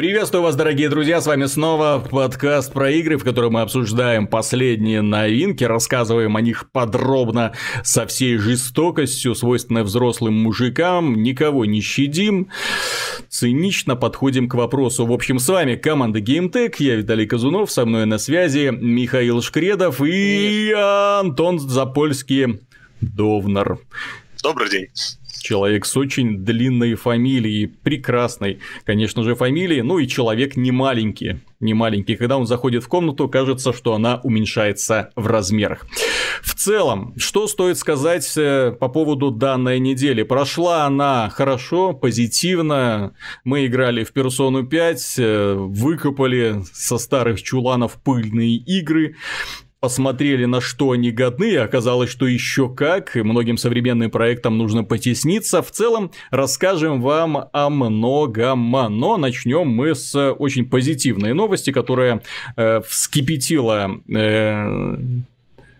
Приветствую вас, дорогие друзья, с вами снова подкаст про игры, в котором мы обсуждаем последние новинки, рассказываем о них подробно, со всей жестокостью, свойственной взрослым мужикам, никого не щадим, цинично подходим к вопросу. В общем, с вами команда GameTech, я Виталий Казунов, со мной на связи Михаил Шкредов и Антон Запольский Довнар. Добрый день. Человек с очень длинной фамилией, прекрасной, конечно же, фамилией, ну и человек не маленький, не маленький. Когда он заходит в комнату, кажется, что она уменьшается в размерах. В целом, что стоит сказать э, по поводу данной недели? Прошла она хорошо, позитивно. Мы играли в Персону 5, э, выкопали со старых чуланов пыльные игры посмотрели, на что они годны, и оказалось, что еще как, и многим современным проектам нужно потесниться. В целом, расскажем вам о многом, но начнем мы с очень позитивной новости, которая э, вскипятила э,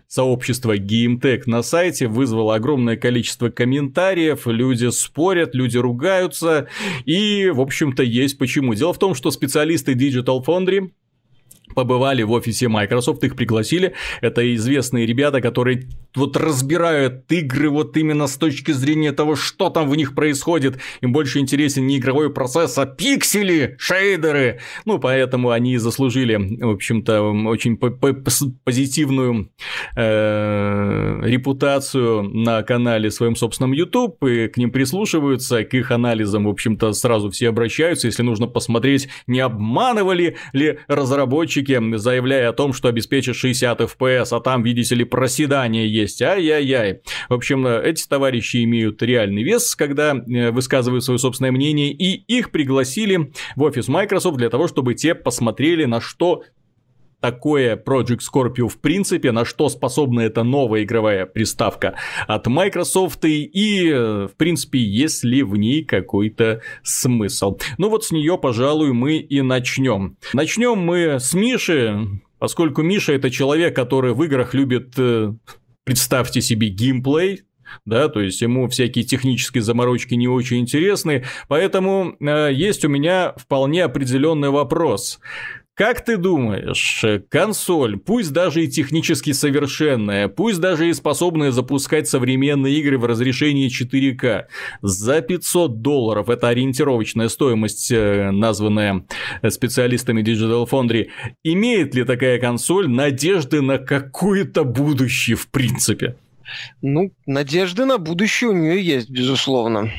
сообщество GameTech на сайте вызвало огромное количество комментариев, люди спорят, люди ругаются, и, в общем-то, есть почему. Дело в том, что специалисты Digital Foundry побывали в офисе Microsoft, их пригласили. Это известные ребята, которые вот разбирают игры вот именно с точки зрения того, что там в них происходит. Им больше интересен не игровой процесс, а пиксели, шейдеры. Ну, поэтому они заслужили, в общем-то, очень позитивную э, репутацию на канале своем собственном YouTube, и к ним прислушиваются, к их анализам, в общем-то, сразу все обращаются, если нужно посмотреть, не обманывали ли разработчики заявляя о том, что обеспечит 60 FPS, а там, видите ли, проседание есть. Ай-яй-яй. В общем, эти товарищи имеют реальный вес, когда э, высказывают свое собственное мнение, и их пригласили в офис Microsoft для того, чтобы те посмотрели, на что такое Project Scorpio в принципе, на что способна эта новая игровая приставка от Microsoft и, в принципе, есть ли в ней какой-то смысл. Ну вот с нее, пожалуй, мы и начнем. Начнем мы с Миши, поскольку Миша это человек, который в играх любит, э, представьте себе, геймплей, да, то есть ему всякие технические заморочки не очень интересны, поэтому э, есть у меня вполне определенный вопрос. Как ты думаешь, консоль, пусть даже и технически совершенная, пусть даже и способная запускать современные игры в разрешении 4К, за 500 долларов, это ориентировочная стоимость, э, названная специалистами Digital Foundry, имеет ли такая консоль надежды на какое-то будущее в принципе? Ну, надежды на будущее у нее есть, безусловно.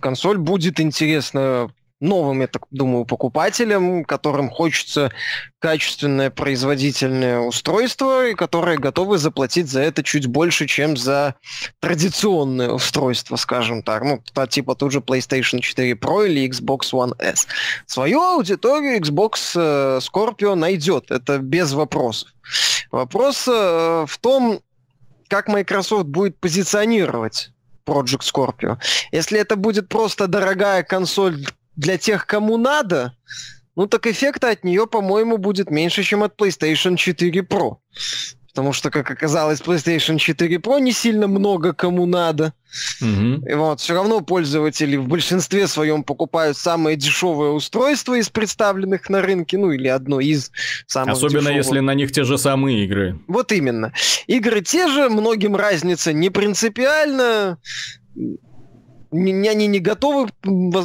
Консоль будет интересна новым, я так думаю, покупателям, которым хочется качественное производительное устройство, и которые готовы заплатить за это чуть больше, чем за традиционное устройство, скажем так. Ну, типа тут же PlayStation 4 Pro или Xbox One S. Свою аудиторию Xbox э, Scorpio найдет, это без вопросов. Вопрос э, в том, как Microsoft будет позиционировать Project Scorpio. Если это будет просто дорогая консоль для тех, кому надо, ну так эффекта от нее, по-моему, будет меньше, чем от PlayStation 4 Pro. Потому что, как оказалось, PlayStation 4 Pro не сильно много кому надо. Угу. И вот, все равно пользователи в большинстве своем покупают самое дешевое устройство из представленных на рынке, ну или одно из самых Особенно дешевых. если на них те же самые игры. Вот именно. Игры те же, многим разница не принципиально они не готовы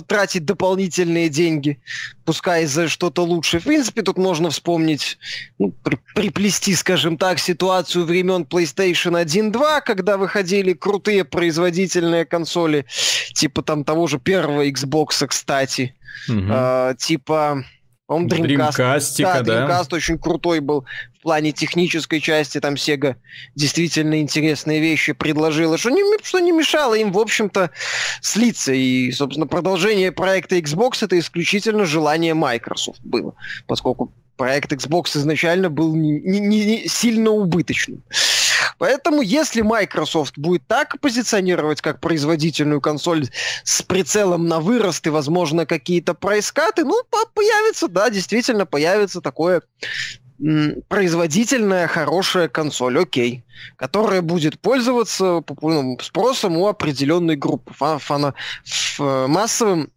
тратить дополнительные деньги, пускай за что-то лучше. В принципе, тут можно вспомнить, ну, при, приплести, скажем так, ситуацию времен PlayStation 1-2, когда выходили крутые производительные консоли, типа там того же первого Xbox, кстати, угу. э, типа по-моему, Dreamcast. Dreamcast, да, Dreamcast да. очень крутой был плане технической части. Там Sega действительно интересные вещи предложила, что не, что не мешало им, в общем-то, слиться. И, собственно, продолжение проекта Xbox это исключительно желание Microsoft было, поскольку проект Xbox изначально был не, не, не сильно убыточным. Поэтому, если Microsoft будет так позиционировать как производительную консоль с прицелом на вырост и, возможно, какие-то прайскаты, ну, появится, да, действительно появится такое производительная, хорошая консоль, окей, которая будет пользоваться популярным спросом у определенной группы. Фана, массовым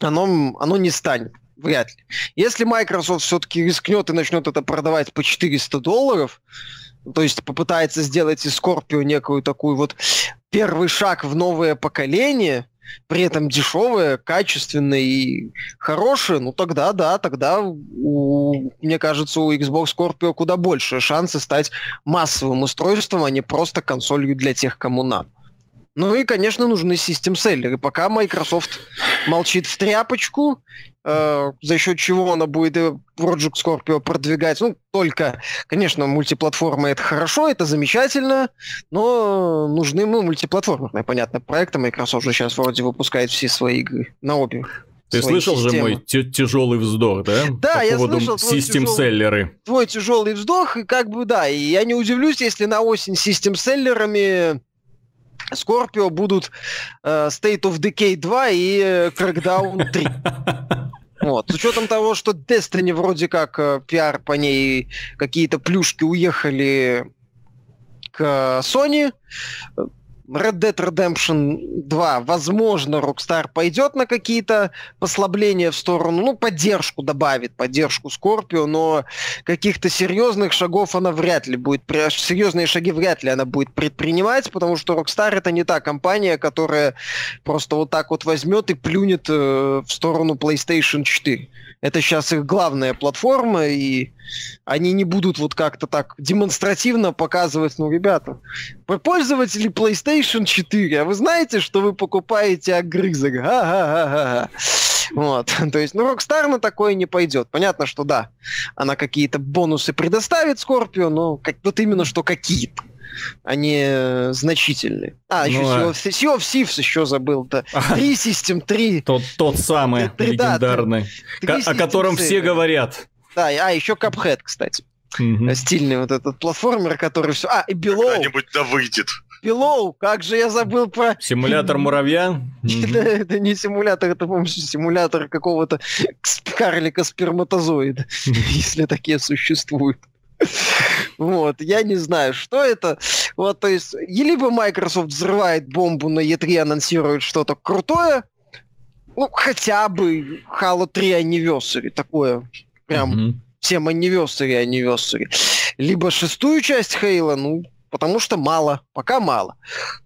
оно, оно не станет Вряд ли. Если Microsoft все-таки рискнет и начнет это продавать по 400 долларов, то есть попытается сделать из Scorpio некую такую вот первый шаг в новое поколение, при этом дешевое, качественное и хорошее, ну тогда да, тогда у, мне кажется, у Xbox Scorpio куда больше шансы стать массовым устройством, а не просто консолью для тех, кому надо. Ну и, конечно, нужны систем-селлеры. Пока Microsoft молчит в тряпочку, э, за счет чего она будет Project Scorpio продвигать. Ну, только, конечно, мультиплатформа это хорошо, это замечательно, но нужны ну, мультиплатформенные, понятно, проекты. Microsoft же сейчас вроде выпускает все свои игры на обе ты слышал системы. же мой тяжелый вздох, да? Да, По я слышал систем-селлеры. Твой тяжелый вздох, и как бы да, и я не удивлюсь, если на осень систем-селлерами Скорпио будут э, State of Decay 2 и э, Crackdown 3. Вот. С учетом того, что Destiny вроде как э, пиар по ней, какие-то плюшки уехали к Sony, Red Dead Redemption 2, возможно, Rockstar пойдет на какие-то послабления в сторону, ну, поддержку добавит, поддержку Scorpio, но каких-то серьезных шагов она вряд ли будет, серьезные шаги вряд ли она будет предпринимать, потому что Rockstar это не та компания, которая просто вот так вот возьмет и плюнет э, в сторону PlayStation 4. Это сейчас их главная платформа, и они не будут вот как-то так демонстративно показывать, ну, ребята, пользователи PlayStation 4, а вы знаете, что вы покупаете огрызок? Ха-ха-ха-ха. Вот. То есть, ну, Rockstar на такое не пойдет. Понятно, что да, она какие-то бонусы предоставит Scorpio, но как, вот именно что какие-то они э, значительные. А, еще ну, а... Sea of Thieves еще забыл-то. Три System 3. Тот, тот самый 3, легендарный, да, 3, 3 о котором все говорят. Да, а еще Cuphead, кстати. Угу. Стильный вот этот платформер, который все... А, и Below. Когда-нибудь да выйдет. Below, как же я забыл про... Симулятор муравья? это, не симулятор, это, по-моему, симулятор какого-то карлика сперматозоида, если такие существуют. Вот, я не знаю, что это. Вот, то есть, либо Microsoft взрывает бомбу на E3, анонсирует что-то крутое, ну, хотя бы Halo 3 Anniversary, такое прям mm-hmm. всем Anniversary, Anniversary. Либо шестую часть Halo, ну, потому что мало, пока мало.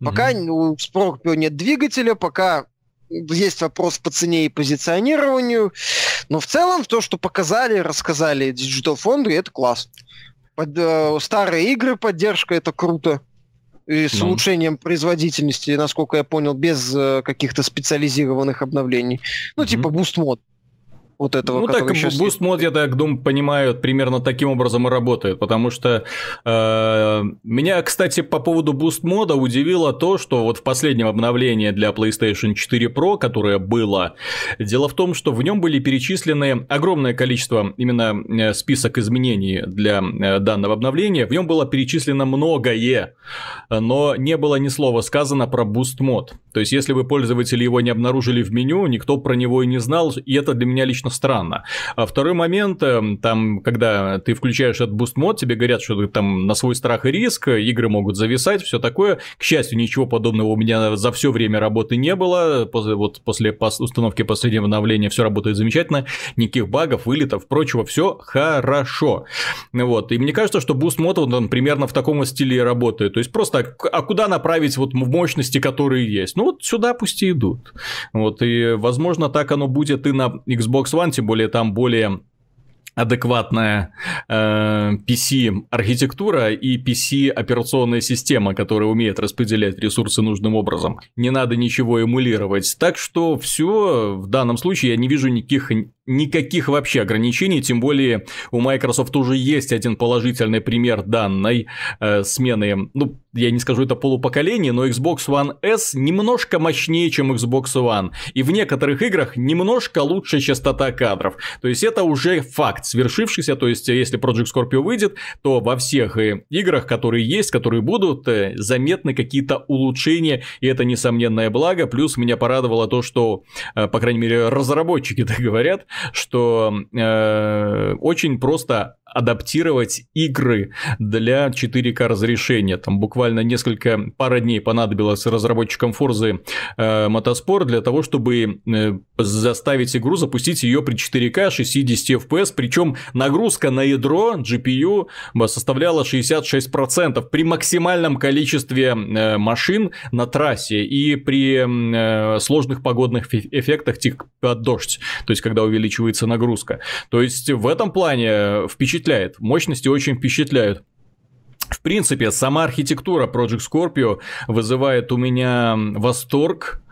Пока mm-hmm. у Scorpio нет двигателя, пока есть вопрос по цене и позиционированию, но в целом то, что показали, рассказали Digital Foundry, это классно. Под, э, старые игры поддержка, это круто. И с ну. улучшением производительности, насколько я понял, без э, каких-то специализированных обновлений. Ну, mm-hmm. типа Boost мод вот этого, ну, так, сейчас... Boost мод, я так думаю, понимаю, примерно таким образом и работает, потому что э, меня, кстати, по поводу Boost мода удивило то, что вот в последнем обновлении для PlayStation 4 Pro, которое было, дело в том, что в нем были перечислены огромное количество именно э, список изменений для э, данного обновления, в нем было перечислено многое, но не было ни слова сказано про Boost мод. То есть, если вы пользователи его не обнаружили в меню, никто про него и не знал, и это для меня лично странно. А второй момент, э, там, когда ты включаешь этот boost mode, тебе говорят, что ты там на свой страх и риск, игры могут зависать, все такое. К счастью, ничего подобного у меня за все время работы не было. После, вот после установки последнего обновления все работает замечательно, никаких багов, вылетов, прочего, все хорошо. Вот. И мне кажется, что boost mode вот, он примерно в таком стиле работает. То есть просто, а куда направить вот мощности, которые есть? Ну, вот сюда пусть и идут. Вот, и, возможно, так оно будет и на Xbox One, тем более там более адекватная э, PC-архитектура и PC-операционная система, которая умеет распределять ресурсы нужным образом. Не надо ничего эмулировать. Так что все в данном случае я не вижу никаких никаких вообще ограничений, тем более у Microsoft уже есть один положительный пример данной э, смены, ну, я не скажу это полупоколение, но Xbox One S немножко мощнее, чем Xbox One, и в некоторых играх немножко лучше частота кадров, то есть это уже факт свершившийся, то есть если Project Scorpio выйдет, то во всех э, играх, которые есть, которые будут, э, заметны какие-то улучшения, и это несомненное благо, плюс меня порадовало то, что, э, по крайней мере, разработчики так говорят, что э, очень просто адаптировать игры для 4К разрешения. Там буквально несколько, пара дней понадобилось разработчикам Forza Motorsport для того, чтобы заставить игру запустить ее при 4К 60 FPS, причем нагрузка на ядро GPU составляла 66% при максимальном количестве э, машин на трассе и при э, сложных погодных эффектах типа дождь, то есть когда увеличивается нагрузка. То есть в этом плане впечатляет, мощности очень впечатляют. В принципе, сама архитектура Project Scorpio вызывает у меня восторг,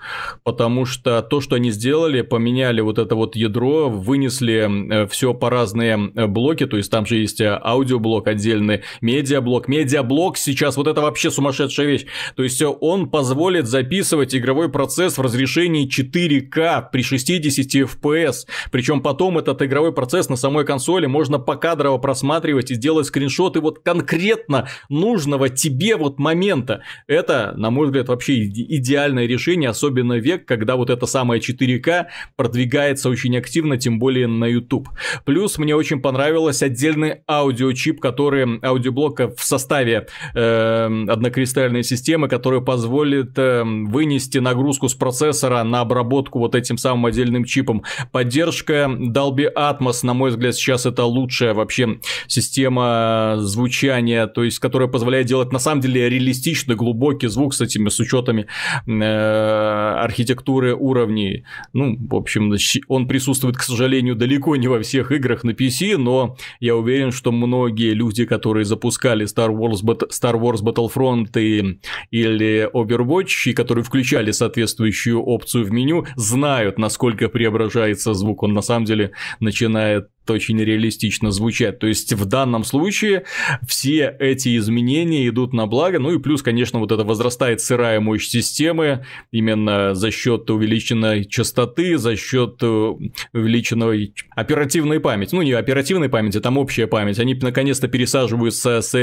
потому что то, что они сделали, поменяли вот это вот ядро, вынесли э, все по разные э, блоки, то есть там же есть э, аудиоблок отдельный, медиаблок. Медиаблок сейчас вот это вообще сумасшедшая вещь. То есть он позволит записывать игровой процесс в разрешении 4К при 60 FPS. Причем потом этот игровой процесс на самой консоли можно покадрово просматривать и сделать скриншоты вот конкретно нужного тебе вот момента. Это, на мой взгляд, вообще идеальное решение, особенно особенно век, когда вот это самое 4К продвигается очень активно, тем более на YouTube. Плюс мне очень понравилось отдельный аудиочип, который аудиоблок в составе э, однокристальной системы, который позволит э, вынести нагрузку с процессора на обработку вот этим самым отдельным чипом. Поддержка Dolby Atmos, на мой взгляд, сейчас это лучшая вообще система звучания, то есть которая позволяет делать на самом деле реалистичный глубокий звук с этими с учетами э, архитектуры уровней. Ну, в общем, он присутствует, к сожалению, далеко не во всех играх на PC, но я уверен, что многие люди, которые запускали Star Wars, Star Wars Battlefront и, или Overwatch, и которые включали соответствующую опцию в меню, знают, насколько преображается звук. Он на самом деле начинает очень реалистично звучать. То есть в данном случае все эти изменения идут на благо. Ну и плюс, конечно, вот это возрастает сырая мощь системы именно за счет увеличенной частоты, за счет э, увеличенной оперативной памяти. Ну не оперативной памяти, там общая память. Они наконец-то пересаживаются с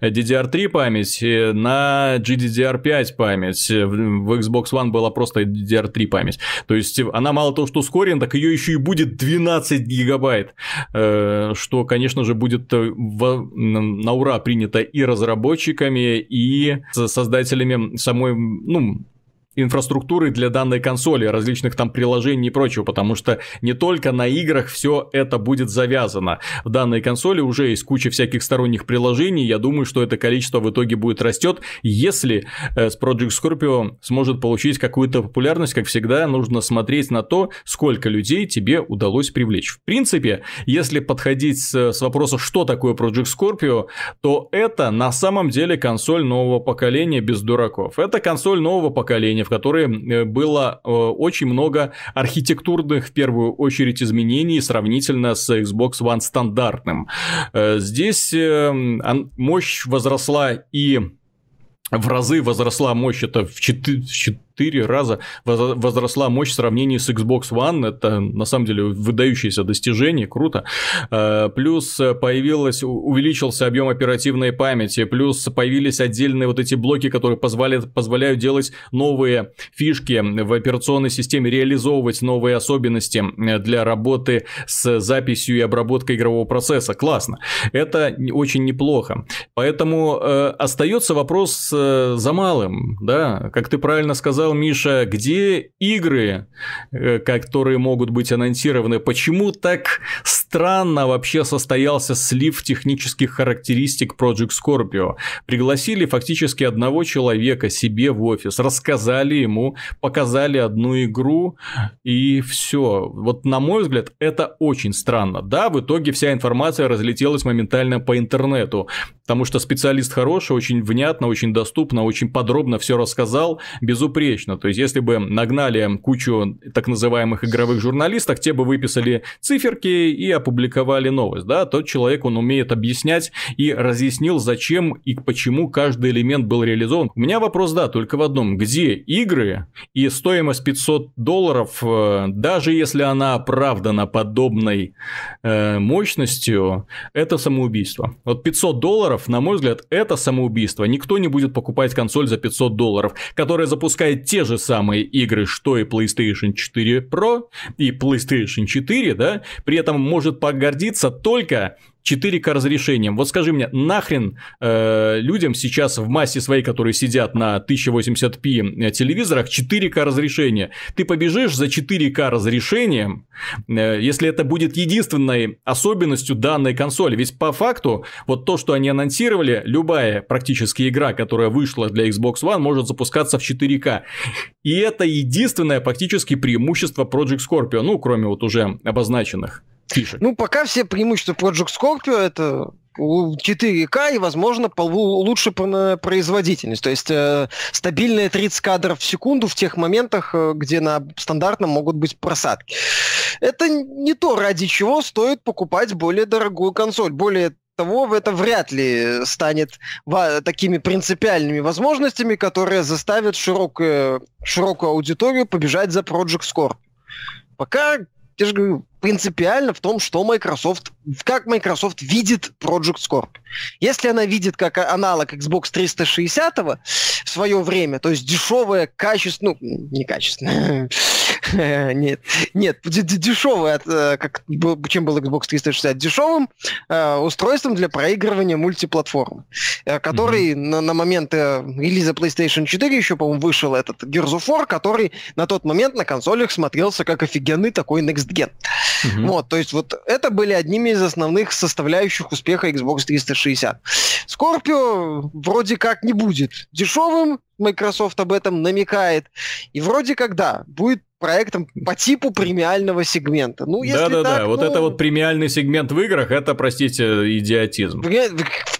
DDR3 память на GDDR5 память. В Xbox One была просто DDR3 память. То есть она мало того, что ускорена, так ее еще и будет 12 гигабайт. Э, что, конечно же, будет э, на ура принято и разработчиками, и создателями самой, ну, инфраструктуры для данной консоли, различных там приложений и прочего, потому что не только на играх все это будет завязано. В данной консоли уже есть куча всяких сторонних приложений, я думаю, что это количество в итоге будет растет, если э, с Project Scorpio сможет получить какую-то популярность, как всегда, нужно смотреть на то, сколько людей тебе удалось привлечь. В принципе, если подходить с, с вопроса, что такое Project Scorpio, то это на самом деле консоль нового поколения без дураков. Это консоль нового поколения, в которой э, было э, очень много архитектурных, в первую очередь, изменений сравнительно с Xbox One стандартным. Э, здесь мощь возросла и в разы возросла мощь, это в 4, 4 раза возросла мощь в сравнении с Xbox One. Это на самом деле выдающееся достижение, круто. Э, плюс появилось, увеличился объем оперативной памяти, плюс появились отдельные вот эти блоки, которые позволяют, позволяют делать новые фишки в операционной системе, реализовывать новые особенности для работы с записью и обработкой игрового процесса. Классно. Это очень неплохо. Поэтому э, остается вопрос э, за малым, да, как ты правильно сказал, сказал Миша, где игры, э, которые могут быть анонсированы? Почему так странно вообще состоялся слив технических характеристик Project Scorpio? Пригласили фактически одного человека себе в офис, рассказали ему, показали одну игру и все. Вот на мой взгляд, это очень странно. Да, в итоге вся информация разлетелась моментально по интернету, потому что специалист хороший, очень внятно, очень доступно, очень подробно все рассказал, безупречно точно. То есть, если бы нагнали кучу так называемых игровых журналистов, те бы выписали циферки и опубликовали новость, да, тот человек, он умеет объяснять и разъяснил, зачем и почему каждый элемент был реализован. У меня вопрос, да, только в одном. Где игры и стоимость 500 долларов, э, даже если она оправдана подобной э, мощностью, это самоубийство. Вот 500 долларов, на мой взгляд, это самоубийство. Никто не будет покупать консоль за 500 долларов, которая запускает те же самые игры, что и PlayStation 4 Pro и PlayStation 4, да, при этом может погордиться только 4К разрешением. Вот скажи мне, нахрен э, людям сейчас в массе своей, которые сидят на 1080p э, телевизорах, 4К разрешение? Ты побежишь за 4К разрешением, э, если это будет единственной особенностью данной консоли. Ведь по факту, вот то, что они анонсировали, любая практически игра, которая вышла для Xbox One, может запускаться в 4К. И это единственное практически преимущество Project Scorpio, ну, кроме вот уже обозначенных фишек? Ну, пока все преимущества Project Scorpio это 4К и, возможно, лучше производительность. То есть э, стабильные 30 кадров в секунду в тех моментах, э, где на стандартном могут быть просадки. Это не то, ради чего стоит покупать более дорогую консоль. Более того, это вряд ли станет такими принципиальными возможностями, которые заставят широкую, широкую аудиторию побежать за Project Scorpio. Пока я же говорю, принципиально в том, что Microsoft, как Microsoft видит Project Scorpio. Если она видит как аналог Xbox 360 в свое время, то есть дешевое, качественное, ну, не качественное, нет, нет, дешевое, э, как, чем был Xbox 360, дешевым э, устройством для проигрывания мультиплатформ, э, который на, на момент релиза PlayStation 4 еще, по-моему, вышел этот Gears of War, который на тот момент на консолях смотрелся как офигенный такой Next Gen. Угу. Вот, то есть вот это были одними из основных составляющих успеха Xbox 360. Scorpio вроде как не будет дешевым, Microsoft об этом намекает, и вроде как да, будет проектом по типу премиального сегмента. Ну, если да, да, так, да. Ну... Вот это вот премиальный сегмент в играх, это, простите, идиотизм.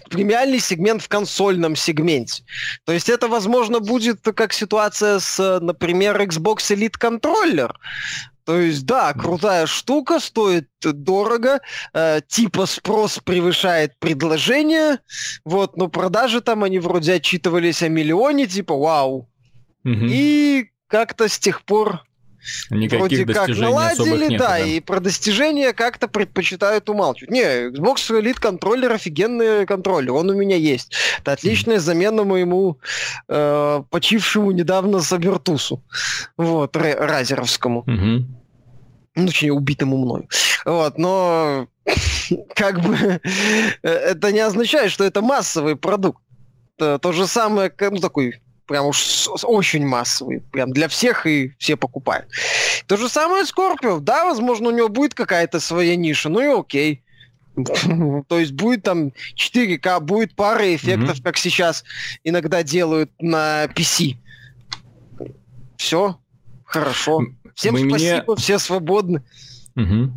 Премиальный сегмент в консольном сегменте. То есть это, возможно, будет как ситуация с, например, Xbox Elite Controller. То есть, да, крутая штука, стоит дорого, э, типа спрос превышает предложение, вот, но продажи там, они вроде отчитывались о миллионе, типа, вау. Угу. И как-то с тех пор Никаких вроде как наладили, нет, да, да, и про достижения как-то предпочитают умалчивать. Не, Xbox Elite контроллер офигенный контроллер, он у меня есть. Это отличная замена моему э, почившему недавно Сабертусу, вот, разеровскому. Угу. Ну, точнее, убитому мною. Вот, но как бы э, это не означает, что это массовый продукт. То же самое, ну, такой прям уж очень массовый, прям для всех и все покупают. То же самое Скорпио, да, возможно, у него будет какая-то своя ниша, ну и окей. То есть будет там 4К, будет пара эффектов, mm-hmm. как сейчас иногда делают на PC. Все, хорошо. Всем Мы спасибо, мне... все свободны. Угу.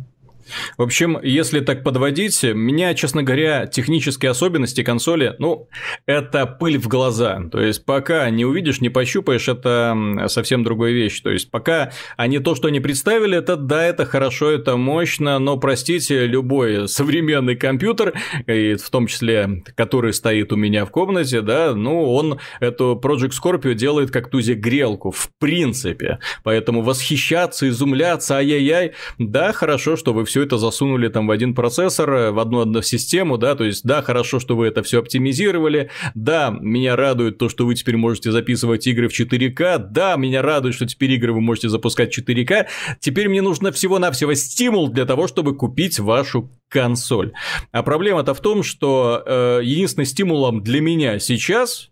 В общем, если так подводить, меня, честно говоря, технические особенности консоли, ну, это пыль в глаза. То есть, пока не увидишь, не пощупаешь, это совсем другая вещь. То есть, пока они то, что они представили, это да, это хорошо, это мощно, но, простите, любой современный компьютер, и в том числе, который стоит у меня в комнате, да, ну, он эту Project Scorpio делает как тузе грелку, в принципе. Поэтому восхищаться, изумляться, ай-яй-яй, да, хорошо, что вы все все это засунули там в один процессор, э, в одну одну систему, да, то есть, да, хорошо, что вы это все оптимизировали, да, меня радует то, что вы теперь можете записывать игры в 4К, да, меня радует, что теперь игры вы можете запускать в 4К, теперь мне нужно всего-навсего стимул для того, чтобы купить вашу консоль. А проблема-то в том, что э, единственным стимулом для меня сейчас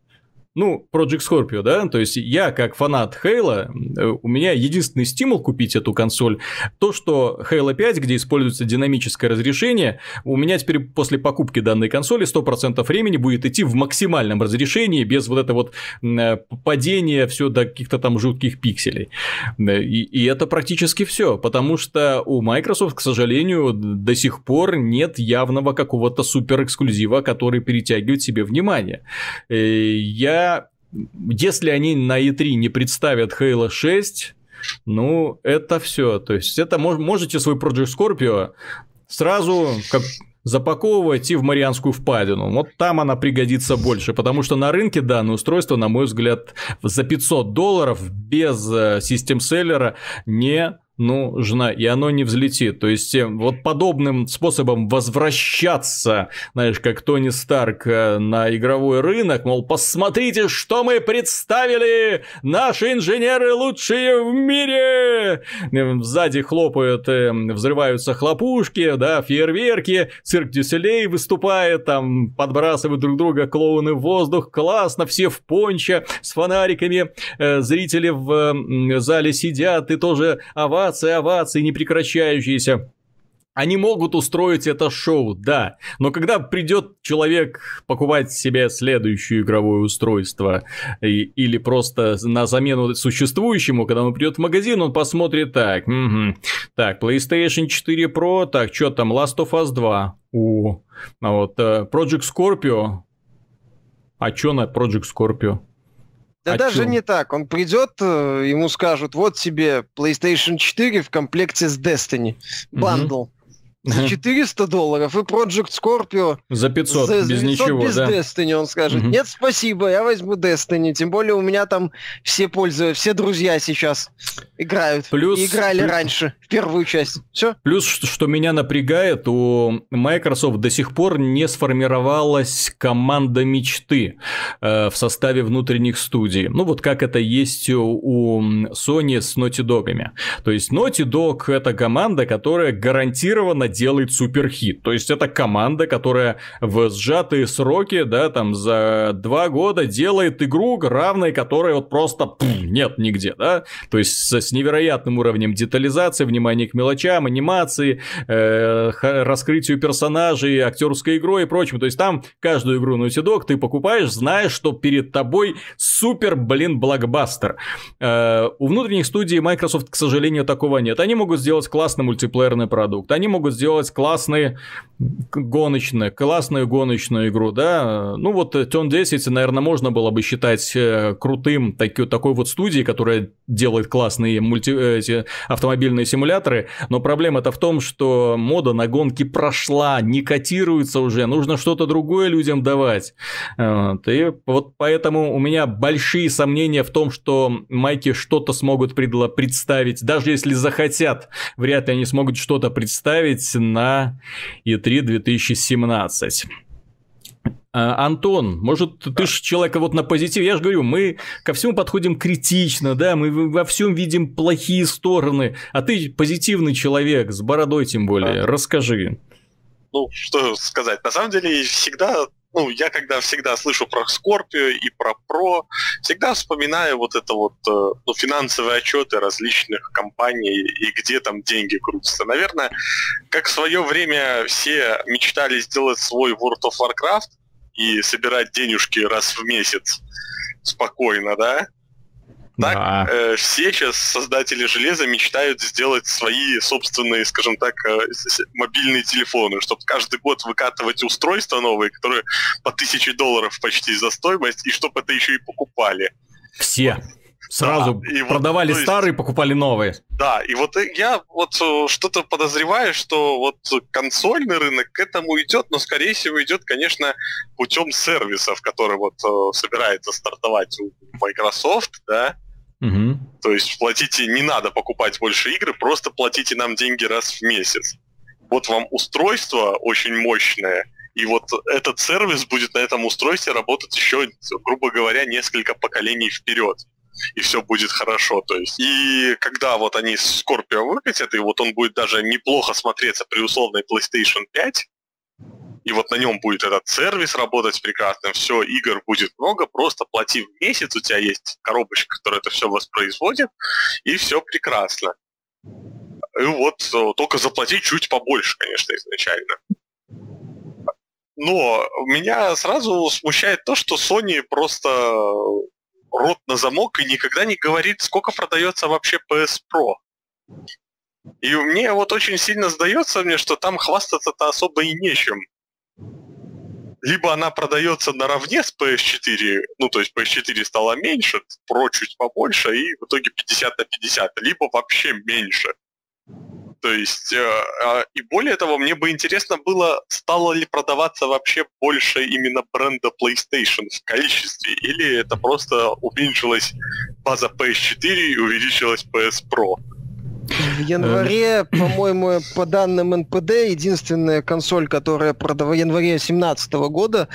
ну, Project Scorpio, да, то есть я как фанат э, у меня единственный стимул купить эту консоль, то, что Halo 5, где используется динамическое разрешение, у меня теперь после покупки данной консоли 100% времени будет идти в максимальном разрешении, без вот этого вот э, падения все до каких-то там жутких пикселей. Э, и, и это практически все, потому что у Microsoft, к сожалению, до сих пор нет явного какого-то супер эксклюзива, который перетягивает себе внимание. Я если они на E3 не представят Halo 6, ну, это все. То есть, это мож, можете свой Project Scorpio сразу как запаковывать и в Марианскую впадину. Вот там она пригодится больше, потому что на рынке данное устройство, на мой взгляд, за 500 долларов без систем-селлера не нужно, и оно не взлетит. То есть, э, вот подобным способом возвращаться, знаешь, как Тони Старк э, на игровой рынок, мол, посмотрите, что мы представили! Наши инженеры лучшие в мире! Э, сзади хлопают, взрываются хлопушки, да, фейерверки, цирк Дюселей выступает, там подбрасывают друг друга клоуны в воздух, классно, все в понче, с фонариками, зрители в зале сидят и тоже ава овации, овации непрекращающиеся. Они могут устроить это шоу, да, но когда придет человек покупать себе следующее игровое устройство и, или просто на замену существующему, когда он придет в магазин, он посмотрит так, угу, так, PlayStation 4 Pro, так, что там, Last of Us 2, о, а вот uh, Project Scorpio, а что на Project Scorpio? Да а даже чем? не так. Он придет, э, ему скажут, вот тебе PlayStation 4 в комплекте с Destiny. Бандл. Угу за 400 долларов и Project Scorpio за 500, за, без 500 ничего, без да? Destiny, он скажет, угу. нет, спасибо, я возьму Destiny, тем более у меня там все пользуются, все друзья сейчас играют, плюс, и играли плюс, раньше, в первую часть, все. Плюс, что меня напрягает, у Microsoft до сих пор не сформировалась команда мечты э, в составе внутренних студий, ну вот как это есть у Sony с Naughty Dog'ами, то есть Naughty Dog это команда, которая гарантированно делает суперхит. То есть это команда, которая в сжатые сроки, да, там за два года делает игру, равной которой вот просто пфф, нет нигде, да. То есть с, с невероятным уровнем детализации, внимания к мелочам, анимации, э, раскрытию персонажей, актерской игрой и прочим. То есть там каждую игру Naughty Dog ты покупаешь, знаешь, что перед тобой супер, блин, блокбастер. Э, у внутренних студий Microsoft, к сожалению, такого нет. Они могут сделать классный мультиплеерный продукт. Они могут сделать сделать классные гоночные, классную гоночную игру, да. Ну вот Turn 10, наверное, можно было бы считать э, крутым таки, такой вот студией, которая делает классные мульти... эти автомобильные симуляторы, но проблема-то в том, что мода на гонки прошла, не котируется уже, нужно что-то другое людям давать. Вот. И вот поэтому у меня большие сомнения в том, что майки что-то смогут представить, даже если захотят, вряд ли они смогут что-то представить на E3 2017. А, Антон, может, ты же человек вот на позитиве. Я же говорю, мы ко всему подходим критично, да, мы во всем видим плохие стороны. А ты позитивный человек, с бородой тем более. Да. Расскажи. Ну, что сказать. На самом деле, всегда ну, я когда всегда слышу про Scorpio и про Pro, всегда вспоминаю вот это вот э, ну, финансовые отчеты различных компаний и где там деньги крутятся. Наверное, как в свое время все мечтали сделать свой World of Warcraft и собирать денежки раз в месяц спокойно, да? Так, да. э, все сейчас создатели железа мечтают сделать свои собственные, скажем так, э, мобильные телефоны, чтобы каждый год выкатывать устройства новые, которые по тысяче долларов почти за стоимость, и чтобы это еще и покупали. Все. Вот. Сразу да, и продавали вот, старые, есть, покупали новые. Да, и вот я вот э, что-то подозреваю, что вот консольный рынок к этому идет, но скорее всего идет, конечно, путем сервисов, который вот э, собирается стартовать у Microsoft, да. Угу. То есть платите, не надо покупать больше игры, просто платите нам деньги раз в месяц. Вот вам устройство очень мощное, и вот этот сервис будет на этом устройстве работать еще, грубо говоря, несколько поколений вперед и все будет хорошо. То есть. И когда вот они Scorpio выкатят, и вот он будет даже неплохо смотреться при условной PlayStation 5, и вот на нем будет этот сервис работать прекрасно, все, игр будет много, просто плати в месяц, у тебя есть коробочка, которая это все воспроизводит, и все прекрасно. И вот э, только заплатить чуть побольше, конечно, изначально. Но меня сразу смущает то, что Sony просто рот на замок и никогда не говорит, сколько продается вообще PS Pro. И мне вот очень сильно сдается мне, что там хвастаться-то особо и нечем. Либо она продается наравне с PS4, ну то есть PS4 стала меньше, Pro чуть побольше, и в итоге 50 на 50, либо вообще меньше. То есть, э, э, и более того, мне бы интересно было, стало ли продаваться вообще больше именно бренда PlayStation в количестве, или это просто уменьшилась база PS4 и увеличилась PS Pro. В январе, по-моему, по данным НПД, единственная консоль, которая продавала в январе 2017 года,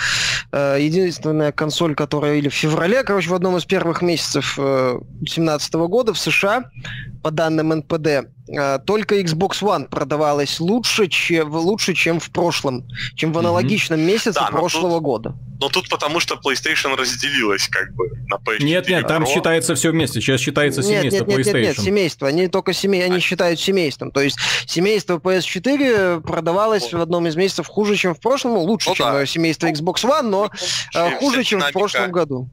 э, единственная консоль, которая или в феврале, короче, в одном из первых месяцев 2017 э, года в США, по данным НПД, только Xbox One продавалась лучше, чем, лучше, чем в прошлом, чем в аналогичном mm-hmm. месяце да, прошлого тут, года. Но тут потому, что PlayStation разделилась как бы на PS4. Нет, нет, там Pro. считается все вместе. Сейчас считается семейство нет, нет, PlayStation. Нет, нет, нет, семейство. Они только семей, они а... считают семейством. То есть семейство PS4 продавалось вот. в одном из месяцев хуже, чем в прошлом, ну, лучше, ну, чем да. семейство Xbox One, но ну, хуже, чем в прошлом году.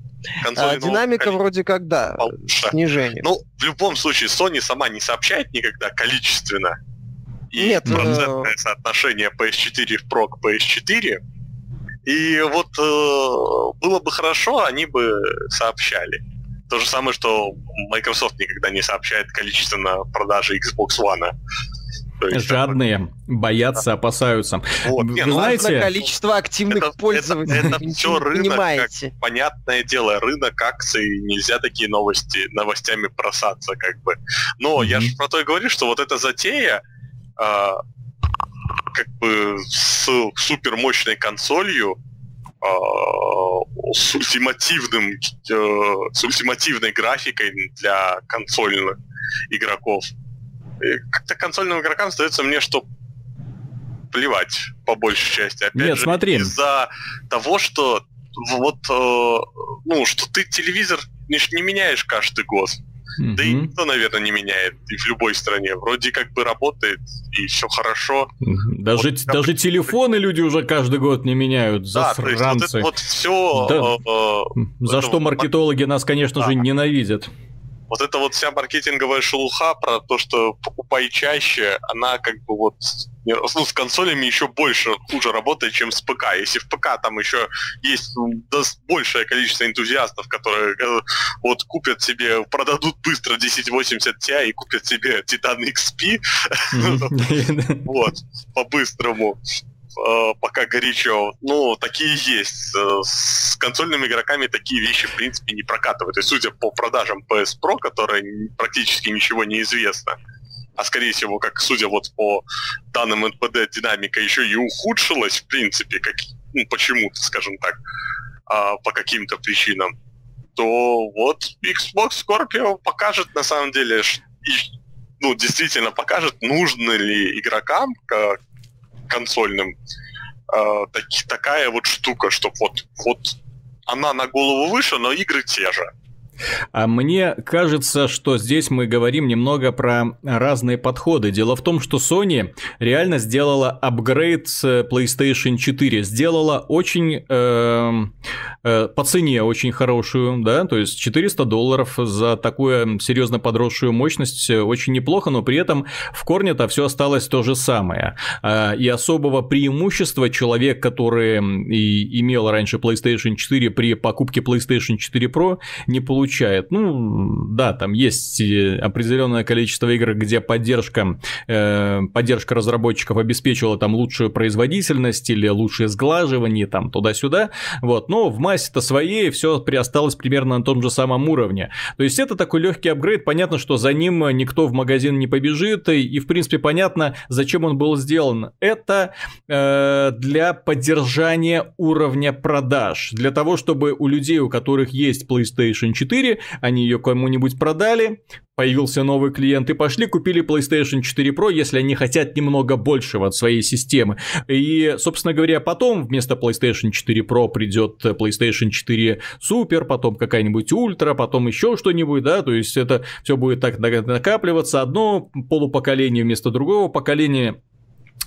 А, динамика вроде как, да, получше. снижение. Ну, в любом случае, Sony сама не сообщает никогда количественно. И Нет, процентное э... соотношение PS4 в Pro к PS4. И вот э, было бы хорошо, они бы сообщали. То же самое, что Microsoft никогда не сообщает количественно продажи Xbox One. Есть, Жадные, боятся, опасаются. Вот. Вы ну, знаете... количество активных это, пользователей. Это, это все рынок, как, понятное дело, рынок акций, нельзя такие новости новостями бросаться, как бы. Но mm-hmm. я же про то и говорю, что вот эта затея, э, как бы с супермощной консолью, э, с ультимативным, э, с ультимативной графикой для консольных игроков, как-то консольным игрокам остается мне, что плевать, по большей части. Опять Нет, же, смотри. Из-за того, что вот, э, ну, что ты телевизор не, не меняешь каждый год. Mm-hmm. Да и никто, наверное, не меняет. И в любой стране. Вроде как бы работает, и все хорошо. Даже, вот, даже как... телефоны люди уже каждый год не меняют. Да, засранцы. то есть вот это вот все... Да. Э, э, За что маркетологи нас, конечно да. же, ненавидят вот эта вот вся маркетинговая шелуха про то, что покупай чаще, она как бы вот ну, с консолями еще больше хуже работает, чем с ПК. Если в ПК там еще есть ну, большее количество энтузиастов, которые э, вот купят себе, продадут быстро 1080 Ti и купят себе Titan XP, вот, по-быстрому. Э, пока горячо. Ну, такие есть. Э, с консольными игроками такие вещи, в принципе, не прокатывают. И судя по продажам PS Pro, которые практически ничего не известно, а скорее всего, как судя вот по данным НПД, динамика еще и ухудшилась, в принципе, как, ну, почему-то, скажем так, а, по каким-то причинам, то вот Xbox Scorpio покажет на самом деле, ну, действительно покажет, нужно ли игрокам, как консольным э, так, такая вот штука, что вот, вот она на голову выше, но игры те же. А мне кажется, что здесь мы говорим немного про разные подходы. Дело в том, что Sony реально сделала апгрейд с PlayStation 4. Сделала очень э, э, по цене очень хорошую, да, то есть 400 долларов за такую серьезно подросшую мощность очень неплохо, но при этом в корне-то все осталось то же самое. А, и особого преимущества человек, который и имел раньше PlayStation 4 при покупке PlayStation 4 Pro, не получил получает. Ну, да, там есть э, определенное количество игр, где поддержка, э, поддержка разработчиков обеспечивала там лучшую производительность или лучшее сглаживание, там туда-сюда. Вот, но в массе-то своей все осталось примерно на том же самом уровне. То есть это такой легкий апгрейд. Понятно, что за ним никто в магазин не побежит, и, в принципе, понятно, зачем он был сделан. Это э, для поддержания уровня продаж, для того, чтобы у людей, у которых есть PlayStation 4, 4, они ее кому-нибудь продали, появился новый клиент и пошли купили PlayStation 4 Pro, если они хотят немного большего от своей системы. И, собственно говоря, потом вместо PlayStation 4 Pro придет PlayStation 4 Super, потом какая-нибудь Ultra, потом еще что-нибудь, да, то есть это все будет так накапливаться, одно полупоколение вместо другого поколения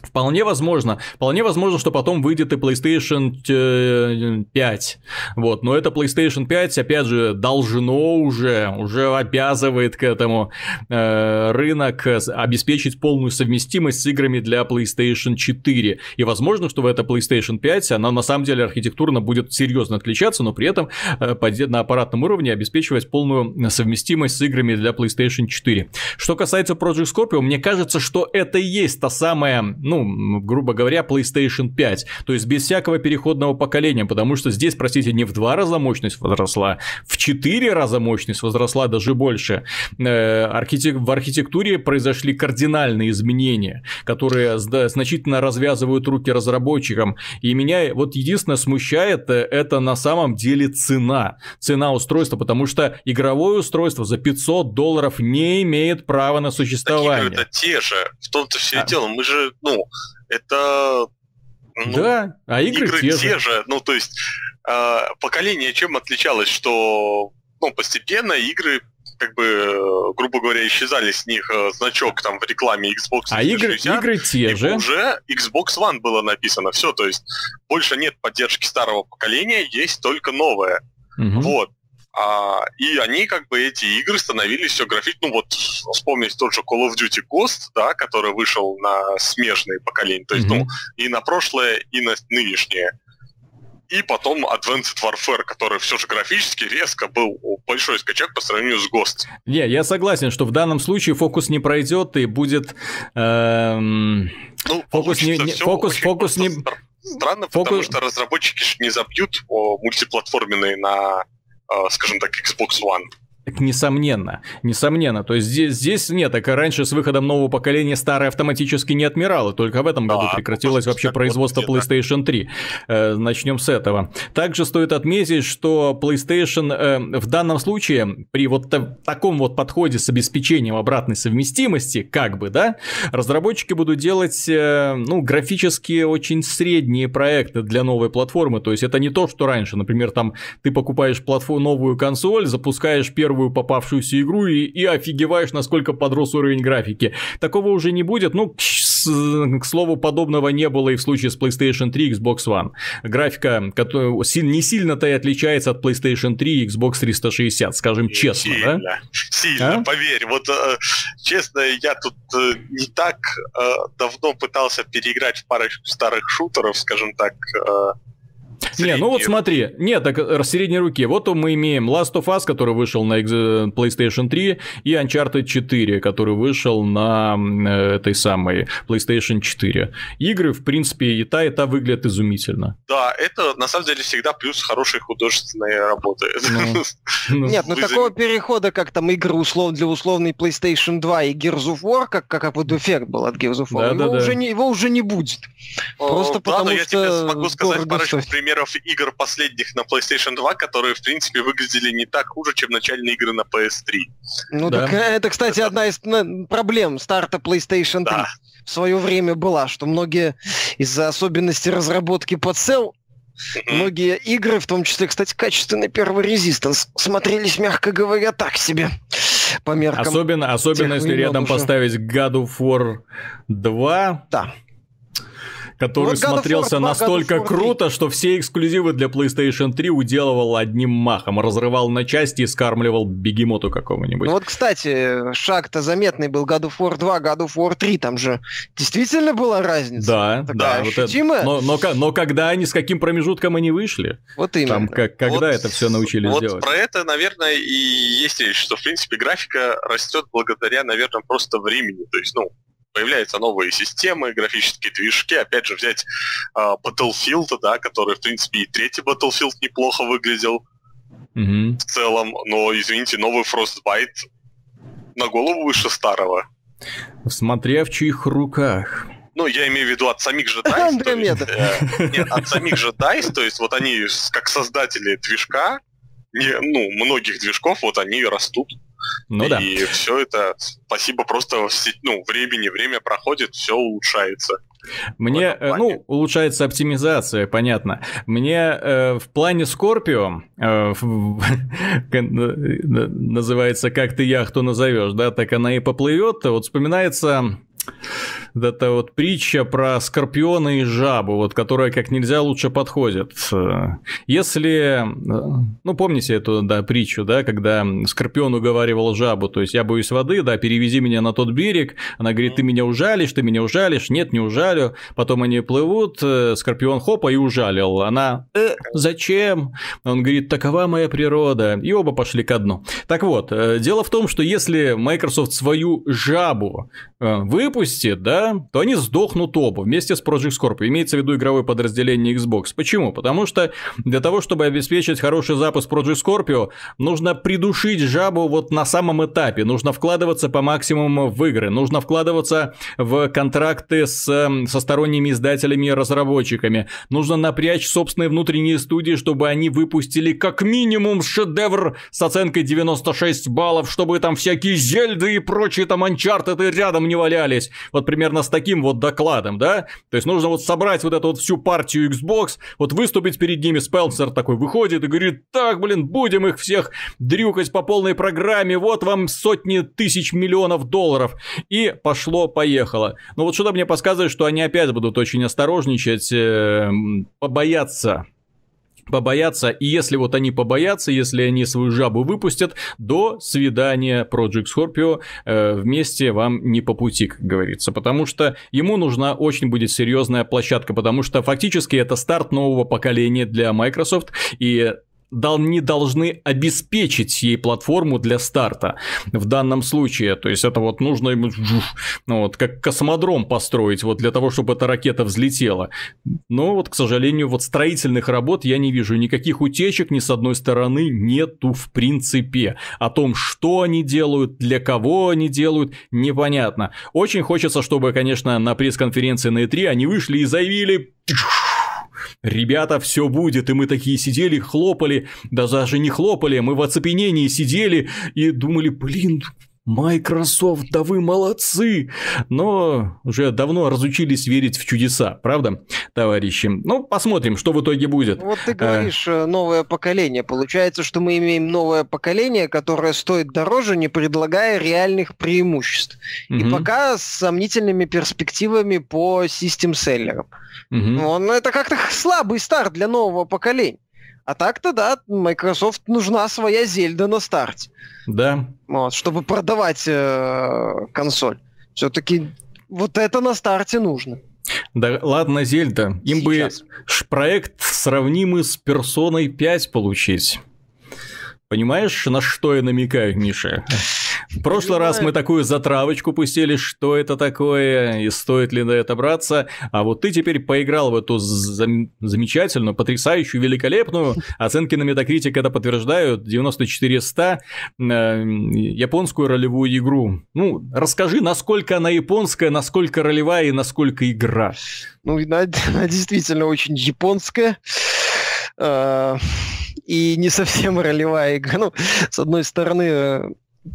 Вполне возможно. Вполне возможно, что потом выйдет и PlayStation 5. Вот. Но это PlayStation 5, опять же, должно уже, уже обязывает к этому э, рынок обеспечить полную совместимость с играми для PlayStation 4. И возможно, что в это PlayStation 5 она на самом деле архитектурно будет серьезно отличаться, но при этом э, на аппаратном уровне обеспечивать полную совместимость с играми для PlayStation 4. Что касается Project Scorpio, мне кажется, что это и есть та самая ну, грубо говоря, PlayStation 5. То есть без всякого переходного поколения, потому что здесь, простите, не в два раза мощность возросла, в четыре раза мощность возросла, даже больше. Э, архитек... В архитектуре произошли кардинальные изменения, которые значительно развязывают руки разработчикам. И меня вот единственное смущает, э, это на самом деле цена. Цена устройства, потому что игровое устройство за 500 долларов не имеет права на существование. Так игры-то те же, в том-то все а. дело. Мы же, ну, это ну, да, а игры, игры те, те же. же. Ну, то есть, э, поколение чем отличалось, что ну, постепенно игры как бы, грубо говоря, исчезали с них э, значок там в рекламе Xbox А игры, игры те же. уже Xbox One было написано. Все, то есть больше нет поддержки старого поколения, есть только новое. Угу. Вот. А, и они, как бы, эти игры становились все графично. Ну, вот вспомнить тот же Call of Duty Ghost, да, который вышел на смежные поколения. То есть, mm-hmm. ну, и на прошлое, и на нынешнее. И потом Advanced Warfare, который все же графически резко был большой скачок по сравнению с Ghost. Не, я согласен, что в данном случае фокус не пройдет и будет... Эм... Ну, фокус не, не, фокус, фокус не... Странно, фокус... потому что разработчики не забьют о мультиплатформенные на скажем так, Xbox One. Так несомненно, несомненно. То есть здесь, здесь нет, так раньше с выходом нового поколения старое автоматически не отмирало, только в этом году а, прекратилось ну, вообще производство вот PlayStation 3. Э, начнем с этого. Также стоит отметить, что PlayStation э, в данном случае при вот таком вот подходе с обеспечением обратной совместимости, как бы, да, разработчики будут делать, э, ну, графически очень средние проекты для новой платформы. То есть это не то, что раньше, например, там ты покупаешь платформу, новую консоль, запускаешь первую первую попавшуюся игру и, и офигеваешь, насколько подрос уровень графики. Такого уже не будет. Ну, к, к слову, подобного не было и в случае с PlayStation 3 и Xbox One. Графика которая не сильно-то и отличается от PlayStation 3 и Xbox 360, скажем честно, сильно, да? Сильно, а? поверь. Вот, э, честно, я тут э, не так э, давно пытался переиграть в парочку старых шутеров, скажем так, не, ну вот смотри, нет, так э, средней руки. Вот мы имеем Last of Us, который вышел на PlayStation 3, и Uncharted 4, который вышел на э, этой самой PlayStation 4. Игры, в принципе, и та, и та выглядят изумительно. Да, это на самом деле всегда плюс хорошей художественной работы. Ну, ну. Нет, ну такого перехода, как там игры услов для условной PlayStation 2 и Gears of War, как, как вот эффект был от Gears of War, его, уже не, его уже не будет. Просто потому что... я тебе смогу сказать парочку примеров игр последних на PlayStation 2, которые, в принципе, выглядели не так хуже, чем начальные игры на PS3. Ну, да. так э, это, кстати, одна из проблем старта PlayStation 3 да. в свое время была, что многие из-за особенностей разработки под Cell Многие игры, в том числе, кстати, качественный первый резистанс, смотрелись, мягко говоря, так себе по меркам. Особенно, особенно если рядом уже. поставить God of War 2. Да который вот смотрелся War, настолько круто, что все эксклюзивы для PlayStation 3 уделывал одним махом, разрывал на части и скармливал бегемоту какому-нибудь. Ну вот, кстати, шаг-то заметный был God of War 2, God of War 3, там же действительно была разница. Да, да. Вот это, но, но, но когда они, с каким промежутком они вышли? Вот именно. Там, как, когда вот, это все научились вот делать? про это, наверное, и есть речь, что, в принципе, графика растет благодаря, наверное, просто времени. То есть, ну, появляются новые системы, графические движки. Опять же, взять э, Battlefield, да, который, в принципе, и третий Battlefield неплохо выглядел mm-hmm. в целом. Но, извините, новый Frostbite на голову выше старого. Смотря в чьих руках. Ну, я имею в виду от самих же DICE. То есть, э, нет, от самих же DICE, то есть вот они как создатели движка, не, ну, многих движков, вот они растут. Ну и да. И все это, спасибо просто ну, времени, время проходит, все улучшается. Мне, э, ну, улучшается оптимизация, понятно. Мне э, в плане Скорпио э, называется «Как ты яхту назовешь», да, так она и поплывет. Вот вспоминается это вот притча про скорпиона и жабу, вот, которая как нельзя лучше подходит. Если, ну, помните эту, да, притчу, да, когда скорпион уговаривал жабу, то есть я боюсь воды, да, перевези меня на тот берег, она говорит, ты меня ужалишь, ты меня ужалишь, нет, не ужалю, потом они плывут, э, скорпион хопа и ужалил, она, э, зачем? Он говорит, такова моя природа, и оба пошли ко дну. Так вот, э, дело в том, что если Microsoft свою жабу э, выпустит, выпустит, да, то они сдохнут оба вместе с Project Scorpio. Имеется в виду игровое подразделение Xbox. Почему? Потому что для того, чтобы обеспечить хороший запуск Project Scorpio, нужно придушить жабу вот на самом этапе. Нужно вкладываться по максимуму в игры. Нужно вкладываться в контракты с, эм, со сторонними издателями и разработчиками. Нужно напрячь собственные внутренние студии, чтобы они выпустили как минимум шедевр с оценкой 96 баллов, чтобы там всякие Зельды и прочие там Uncharted рядом не валялись. Вот примерно с таким вот докладом, да? То есть нужно вот собрать вот эту вот всю партию Xbox, вот выступить перед ними, Спелсер такой выходит и говорит, так, блин, будем их всех дрюкать по полной программе, вот вам сотни тысяч миллионов долларов. И пошло-поехало. Но вот что-то мне подсказывает, что они опять будут очень осторожничать, э, побояться побояться, и если вот они побоятся, если они свою жабу выпустят, до свидания Project Scorpio э, вместе вам не по пути, как говорится, потому что ему нужна очень будет серьезная площадка, потому что фактически это старт нового поколения для Microsoft, и не должны обеспечить ей платформу для старта в данном случае. То есть это вот нужно ему ну, вот, как космодром построить вот для того, чтобы эта ракета взлетела. Но вот, к сожалению, вот строительных работ я не вижу. Никаких утечек ни с одной стороны нету в принципе. О том, что они делают, для кого они делают, непонятно. Очень хочется, чтобы, конечно, на пресс-конференции на E3 они вышли и заявили ребята, все будет, и мы такие сидели, хлопали, да даже не хлопали, мы в оцепенении сидели и думали, блин, Microsoft, да вы молодцы! Но уже давно разучились верить в чудеса, правда, товарищи? Ну, посмотрим, что в итоге будет. Вот ты говоришь, а... новое поколение. Получается, что мы имеем новое поколение, которое стоит дороже, не предлагая реальных преимуществ. Угу. И пока с сомнительными перспективами по систем-селлерам. Угу. Ну, это как-то слабый старт для нового поколения. А так-то, да, Microsoft нужна своя Зельда на старте. Да. Вот, чтобы продавать э, консоль. Все-таки вот это на старте нужно. Да ладно, Зельда, им Сейчас. бы проект сравнимый с Персоной 5 получить. Понимаешь, на что я намекаю, Миша? В прошлый раз мы такую затравочку пустили, что это такое и стоит ли на это браться. А вот ты теперь поиграл в эту зам- замечательную, потрясающую, великолепную. Оценки на Metacritic это подтверждают. 94 100 э, японскую ролевую игру. Ну, расскажи, насколько она японская, насколько ролевая и насколько игра. Ну, она, она действительно очень японская. Э, и не совсем ролевая игра. Ну, с одной стороны, э,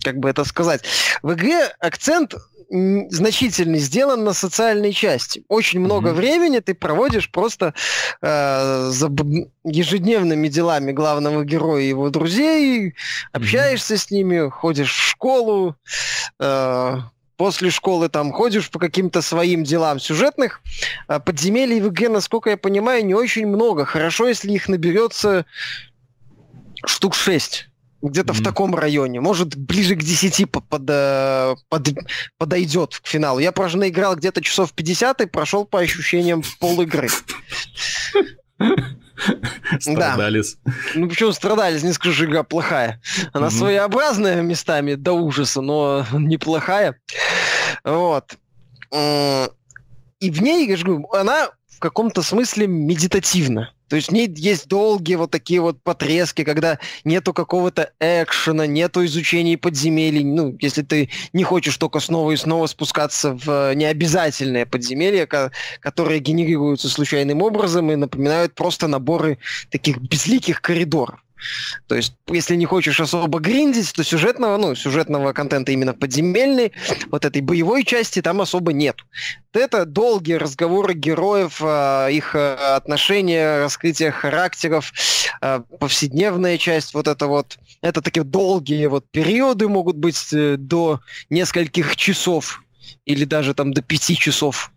как бы это сказать, в игре акцент значительный сделан на социальной части. Очень много mm-hmm. времени ты проводишь просто э, за ежедневными делами главного героя и его друзей, общаешься mm-hmm. с ними, ходишь в школу, э, после школы там ходишь по каким-то своим делам сюжетных. Э, подземелий в игре, насколько я понимаю, не очень много. Хорошо, если их наберется штук шесть где-то mm-hmm. в таком районе. Может, ближе к 10 под, под, э, под, подойдет к финалу. Я просто наиграл где-то часов 50 и прошел по ощущениям пол игры. Страдалис. Да. Ну почему страдалис, не скажу, игра плохая. Она mm-hmm. своеобразная местами до ужаса, но неплохая. Вот. И в ней, я же говорю, она в каком-то смысле медитативна. То есть в ней есть долгие вот такие вот потрески, когда нету какого-то экшена, нету изучения подземелий. Ну, если ты не хочешь только снова и снова спускаться в необязательные подземелья, которые генерируются случайным образом и напоминают просто наборы таких безликих коридоров. То есть, если не хочешь особо гриндить, то сюжетного, ну, сюжетного контента именно подземельной, вот этой боевой части там особо нет. Это долгие разговоры героев, а, их а, отношения, раскрытие характеров, а, повседневная часть, вот это вот, это такие долгие вот периоды могут быть э, до нескольких часов или даже там до пяти часов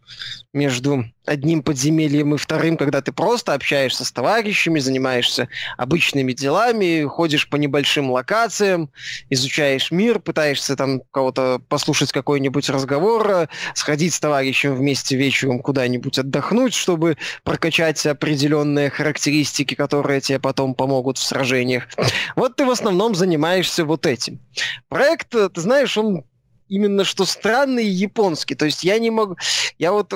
между одним подземельем и вторым, когда ты просто общаешься с товарищами, занимаешься обычными делами, ходишь по небольшим локациям, изучаешь мир, пытаешься там кого-то послушать какой-нибудь разговор, сходить с товарищем вместе вечером куда-нибудь отдохнуть, чтобы прокачать определенные характеристики, которые тебе потом помогут в сражениях. Вот ты в основном занимаешься вот этим. Проект, ты знаешь, он именно что странный японский. То есть я не могу... Я вот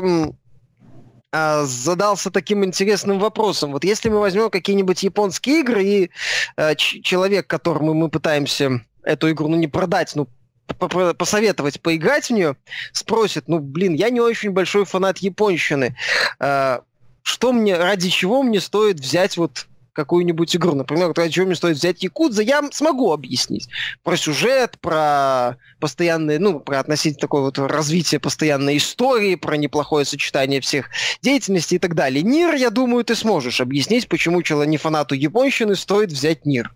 а, задался таким интересным вопросом. Вот если мы возьмем какие-нибудь японские игры, и а, человек, которому мы пытаемся эту игру, ну, не продать, ну, посоветовать поиграть в нее, спросит, ну, блин, я не очень большой фанат японщины. А, что мне, ради чего мне стоит взять вот какую-нибудь игру. Например, ради чего мне стоит взять Якудза, я смогу объяснить. Про сюжет, про постоянные, ну, про относительно такое вот развитие постоянной истории, про неплохое сочетание всех деятельностей и так далее. Нир, я думаю, ты сможешь объяснить, почему не фанату японщины стоит взять Нир.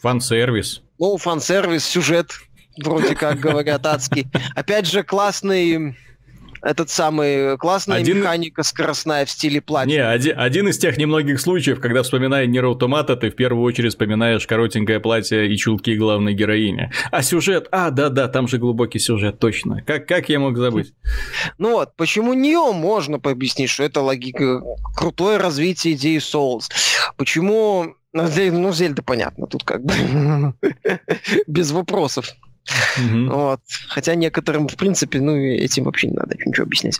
Фан-сервис. Ну, фан-сервис, сюжет, вроде как говорят, адский. Опять же, классный этот самый классная один... механика скоростная в стиле платья. Не, один, один из тех немногих случаев, когда вспоминая Нир Автомата, ты в первую очередь вспоминаешь коротенькое платье и чулки главной героини. А сюжет, а, да-да, там же глубокий сюжет, точно. Как, как я мог забыть? Ну вот, почему нее можно объяснить, что это логика, крутое развитие идеи Souls. Почему ну, ну, Зельда понятно, тут как бы без вопросов. Mm-hmm. Вот. Хотя некоторым, в принципе, ну, этим вообще не надо ничего объяснять.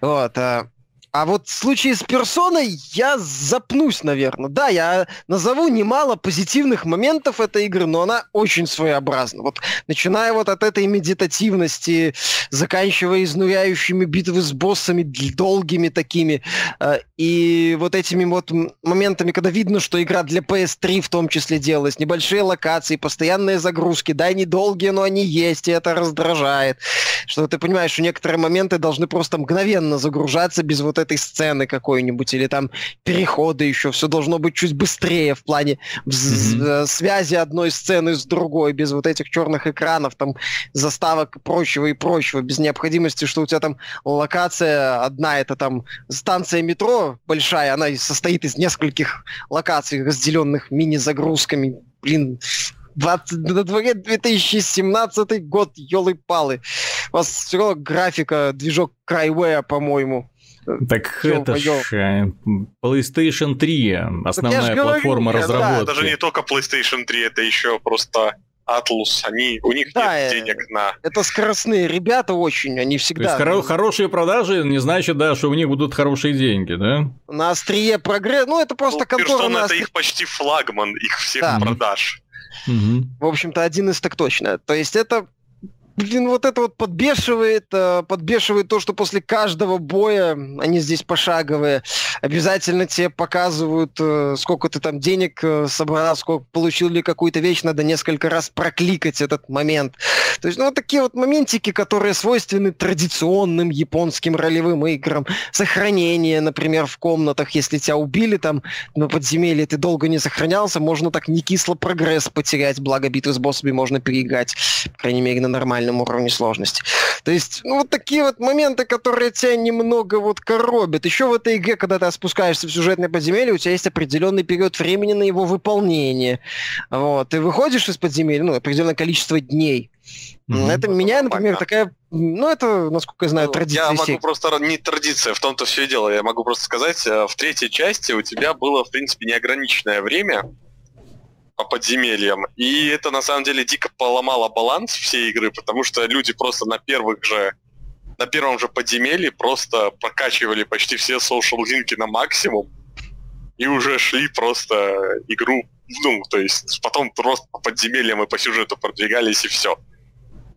Вот. А, а вот в случае с персоной я запнусь, наверное. Да, я назову немало позитивных моментов этой игры, но она очень своеобразна. Вот начиная вот от этой медитативности, заканчивая изнуряющими битвы с боссами, долгими такими, э, и вот этими вот моментами, когда видно, что игра для PS3 в том числе делалась, небольшие локации, постоянные загрузки, да, они долгие, но они есть, и это раздражает. Что ты понимаешь, что некоторые моменты должны просто мгновенно загружаться без вот этой сцены какой-нибудь, или там переходы еще, все должно быть чуть быстрее в плане mm-hmm. связи одной сцены с другой, без вот этих черных экранов, там, заставок и прочего и прочего, без необходимости, что у тебя там локация одна, это там станция метро большая, она состоит из нескольких локаций, разделенных мини-загрузками, блин, 20, на дворе 2017 год, елы-палы. У вас все равно графика, движок Cryware, по-моему. Так Всё, это ж э, PlayStation 3, основная платформа говорю, разработки. Да, это же не только PlayStation 3, это еще просто Atlus, они, у них да, нет э, денег на... Это скоростные ребята очень, они всегда... То есть хоро- хорошие продажи не значит, да, что у них будут хорошие деньги, да? На острие прогресс... Ну, это просто ну, контора... на остр... это их почти флагман, их всех да. продаж. Угу. В общем-то, один из так точно. То есть это блин, вот это вот подбешивает, э, подбешивает то, что после каждого боя, они здесь пошаговые, обязательно тебе показывают, э, сколько ты там денег э, собрал, сколько получил ли какую-то вещь, надо несколько раз прокликать этот момент. То есть, ну, вот такие вот моментики, которые свойственны традиционным японским ролевым играм. Сохранение, например, в комнатах, если тебя убили там на подземелье, ты долго не сохранялся, можно так не кисло прогресс потерять, благо битвы с боссами можно переиграть, по крайней мере, на нормальном минимальном уровне сложности. То есть, ну, вот такие вот моменты, которые тебя немного вот коробят. Еще в этой игре, когда ты спускаешься в сюжетное подземелье, у тебя есть определенный период времени на его выполнение. Вот. Ты выходишь из подземелья, ну, определенное количество дней. Mm-hmm. Это меня, например, такая, ну это, насколько я знаю, ну, традиция. Я могу просто, не традиция, в том-то все и дело. Я могу просто сказать, э, в третьей части у тебя было, в принципе, неограниченное время, по подземельям. И это на самом деле дико поломало баланс всей игры, потому что люди просто на первых же на первом же подземелье просто прокачивали почти все social линки на максимум и уже шли просто игру, ну, то есть потом просто по подземельям и по сюжету продвигались и все.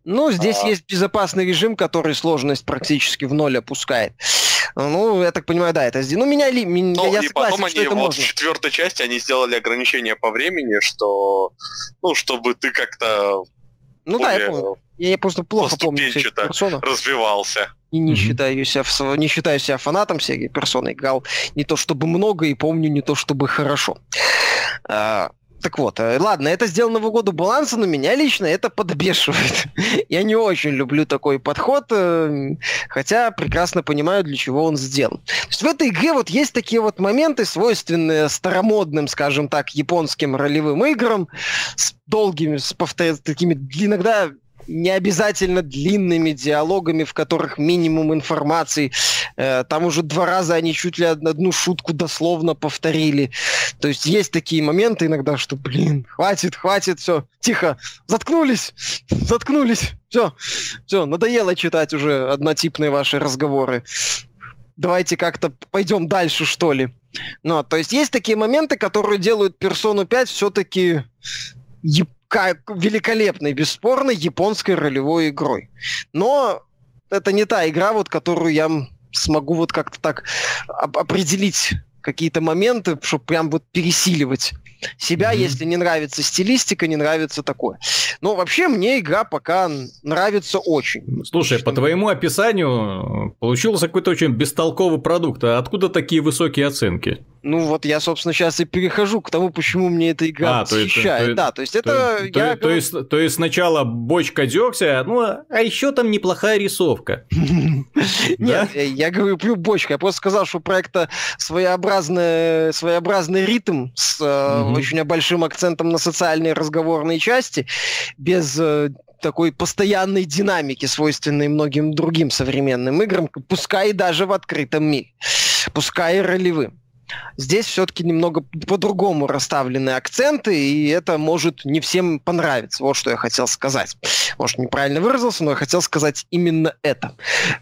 Ну, здесь а... есть безопасный режим, который сложность практически в ноль опускает. Ну, я так понимаю, да, это сделано. Ну, меня ли, меня, ну, я и согласен, потом они, это вот можно. в четвертой части они сделали ограничение по времени, что, ну, чтобы ты как-то ну да, я помню. Я просто плохо помню персону. развивался. И не, mm-hmm. считаю себя, не считаю себя фанатом всей персоны. Играл не то чтобы много и помню не то чтобы хорошо. А, так вот, э, ладно, это сделано в угоду баланса, но меня лично это подбешивает. Я не очень люблю такой подход, э, хотя прекрасно понимаю, для чего он сделан. То есть в этой игре вот есть такие вот моменты, свойственные старомодным, скажем так, японским ролевым играм, с долгими, с повтор... такими иногда не обязательно длинными диалогами, в которых минимум информации. Э, там уже два раза они чуть ли одну шутку дословно повторили. То есть есть такие моменты иногда, что, блин, хватит, хватит, все, тихо, заткнулись, заткнулись, Все, все, надоело читать уже однотипные ваши разговоры. Давайте как-то пойдем дальше, что ли. Ну, то есть есть такие моменты, которые делают персону 5 все-таки великолепной, бесспорно, японской ролевой игрой. Но это не та игра, вот, которую я смогу вот как-то так определить какие-то моменты, чтобы прям вот пересиливать себя, mm-hmm. если не нравится стилистика, не нравится такое. Но вообще мне игра пока нравится очень. Слушай, по твоему описанию получился какой-то очень бестолковый продукт. А откуда такие высокие оценки? Ну вот я, собственно, сейчас и перехожу к тому, почему мне эта игра а, восхищает. То, да, то есть это... То, я... то, то, есть, то есть сначала бочка дегтя, ну а еще там неплохая рисовка. Нет, я говорю плюс бочка. Я просто сказал, что у проекта своеобразный, ритм с очень большим акцентом на социальные разговорные части, без э, такой постоянной динамики, свойственной многим другим современным играм, пускай даже в открытом мире, пускай и ролевым. Здесь все-таки немного по-другому расставлены акценты, и это может не всем понравиться. Вот что я хотел сказать. Может, неправильно выразился, но я хотел сказать именно это.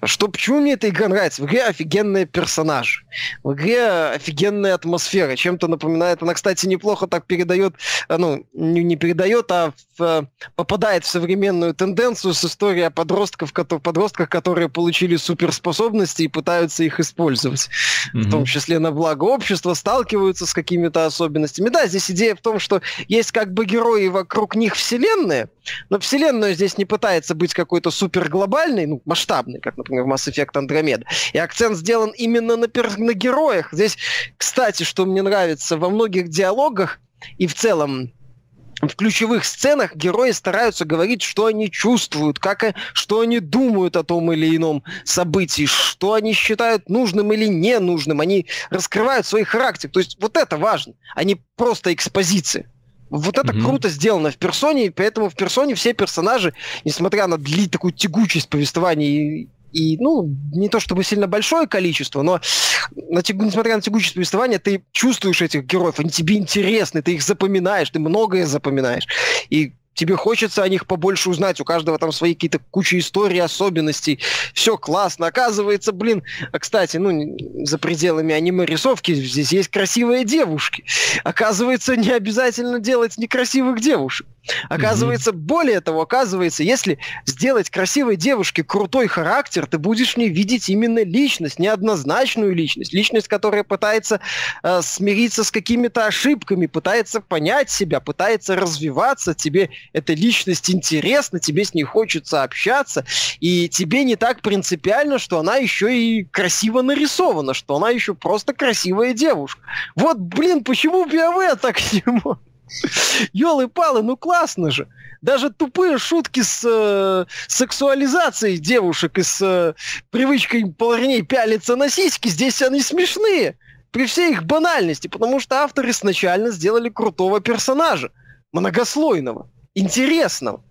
Что, почему мне эта игра нравится? В игре офигенные персонажи. В игре офигенная атмосфера. Чем-то напоминает. Она, кстати, неплохо так передает, э, ну, не, передает, а в, попадает в современную тенденцию с историей о подростках, подростках, которые получили суперспособности и пытаются их использовать. Mm-hmm. В том числе на благо общества сталкиваются с какими-то особенностями. Да, здесь идея в том, что есть как бы герои вокруг них вселенная, но вселенная здесь не пытается быть какой-то суперглобальной, ну, масштабной, как, например, в Mass Effect Andromeda. И акцент сделан именно на, пер- на героях. Здесь, кстати, что мне нравится, во многих диалогах и в целом в ключевых сценах герои стараются говорить, что они чувствуют, как, что они думают о том или ином событии, что они считают нужным или ненужным. Они раскрывают свой характер. То есть вот это важно, а не просто экспозиция. Вот это mm-hmm. круто сделано в персоне, и поэтому в персоне все персонажи, несмотря на дли, такую тягучесть повествования и и, ну, не то чтобы сильно большое количество, но на, несмотря на тягучесть повествования, ты чувствуешь этих героев, они тебе интересны, ты их запоминаешь, ты многое запоминаешь. И тебе хочется о них побольше узнать, у каждого там свои какие-то куча историй, особенностей, все классно, оказывается, блин, а, кстати, ну, за пределами аниме-рисовки здесь есть красивые девушки, оказывается, не обязательно делать некрасивых девушек, Оказывается, mm-hmm. более того, оказывается, если сделать красивой девушке крутой характер, ты будешь в ней видеть именно личность, неоднозначную личность, личность, которая пытается э, смириться с какими-то ошибками, пытается понять себя, пытается развиваться, тебе эта личность интересна, тебе с ней хочется общаться, и тебе не так принципиально, что она еще и красиво нарисована, что она еще просто красивая девушка. Вот, блин, почему BioWare так не может? Ёлы-палы, ну классно же. Даже тупые шутки с э, сексуализацией девушек и с э, привычкой парней пялиться на сиськи, здесь они смешные. При всей их банальности, потому что авторы изначально сделали крутого персонажа. Многослойного, интересного.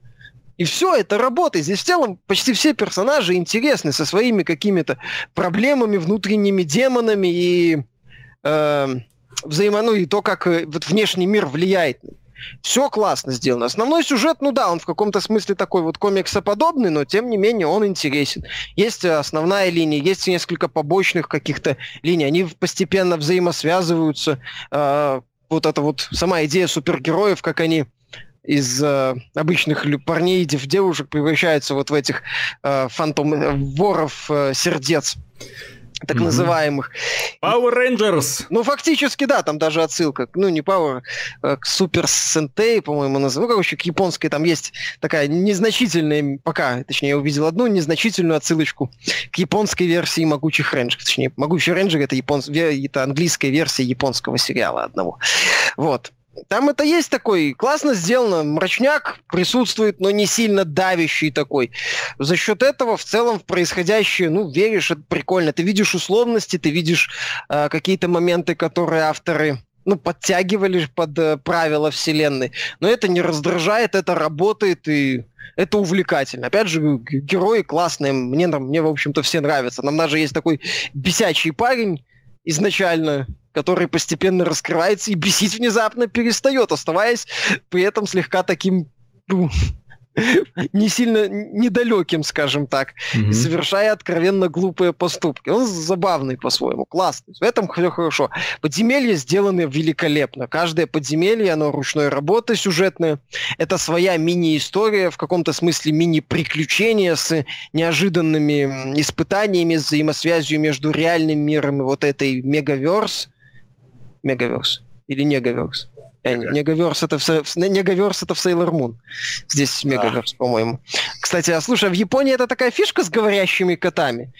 И все это работает. Здесь в целом почти все персонажи интересны со своими какими-то проблемами, внутренними демонами и э, взаимо... ну и то, как э, вот внешний мир влияет. Все классно сделано. Основной сюжет, ну да, он в каком-то смысле такой вот комиксоподобный, но тем не менее он интересен. Есть основная линия, есть несколько побочных каких-то линий, они постепенно взаимосвязываются. Э, вот эта вот сама идея супергероев, как они из э, обычных парней, дев девушек превращаются вот в этих э, фантом э, э, сердец так mm-hmm. называемых. Power Rangers! Ну, фактически, да, там даже отсылка, ну, не Power, а к Super Sentai, по-моему, называю. Ну, короче, к японской там есть такая незначительная, пока, точнее, я увидел одну незначительную отсылочку к японской версии Могучих Рейнджеров. Точнее, Могучий Рейнджер это, японс... это английская версия японского сериала одного. Вот. Там это есть такой, классно сделано, мрачняк присутствует, но не сильно давящий такой. За счет этого в целом в происходящее, ну, веришь, это прикольно. Ты видишь условности, ты видишь э, какие-то моменты, которые авторы ну, подтягивали под э, правила вселенной. Но это не раздражает, это работает и это увлекательно. Опять же, герои классные, мне, мне в общем-то, все нравятся. Нам даже есть такой бесячий парень изначально, который постепенно раскрывается и бесить внезапно перестает, оставаясь при этом слегка таким ну, не сильно недалеким, скажем так, mm-hmm. совершая откровенно глупые поступки. Он забавный по-своему, классный. В этом все хорошо. Подземелья сделаны великолепно. Каждое подземелье, оно ручной работы сюжетное. Это своя мини-история, в каком-то смысле мини-приключение с неожиданными испытаниями, с взаимосвязью между реальным миром и вот этой мегаверс. Мегаверс. Или негаверс. Э, Негаверс это, в, Негаверс это в Sailor Moon. Здесь Мегаверс, по-моему. Кстати, а слушай, а в Японии это такая фишка с говорящими котами?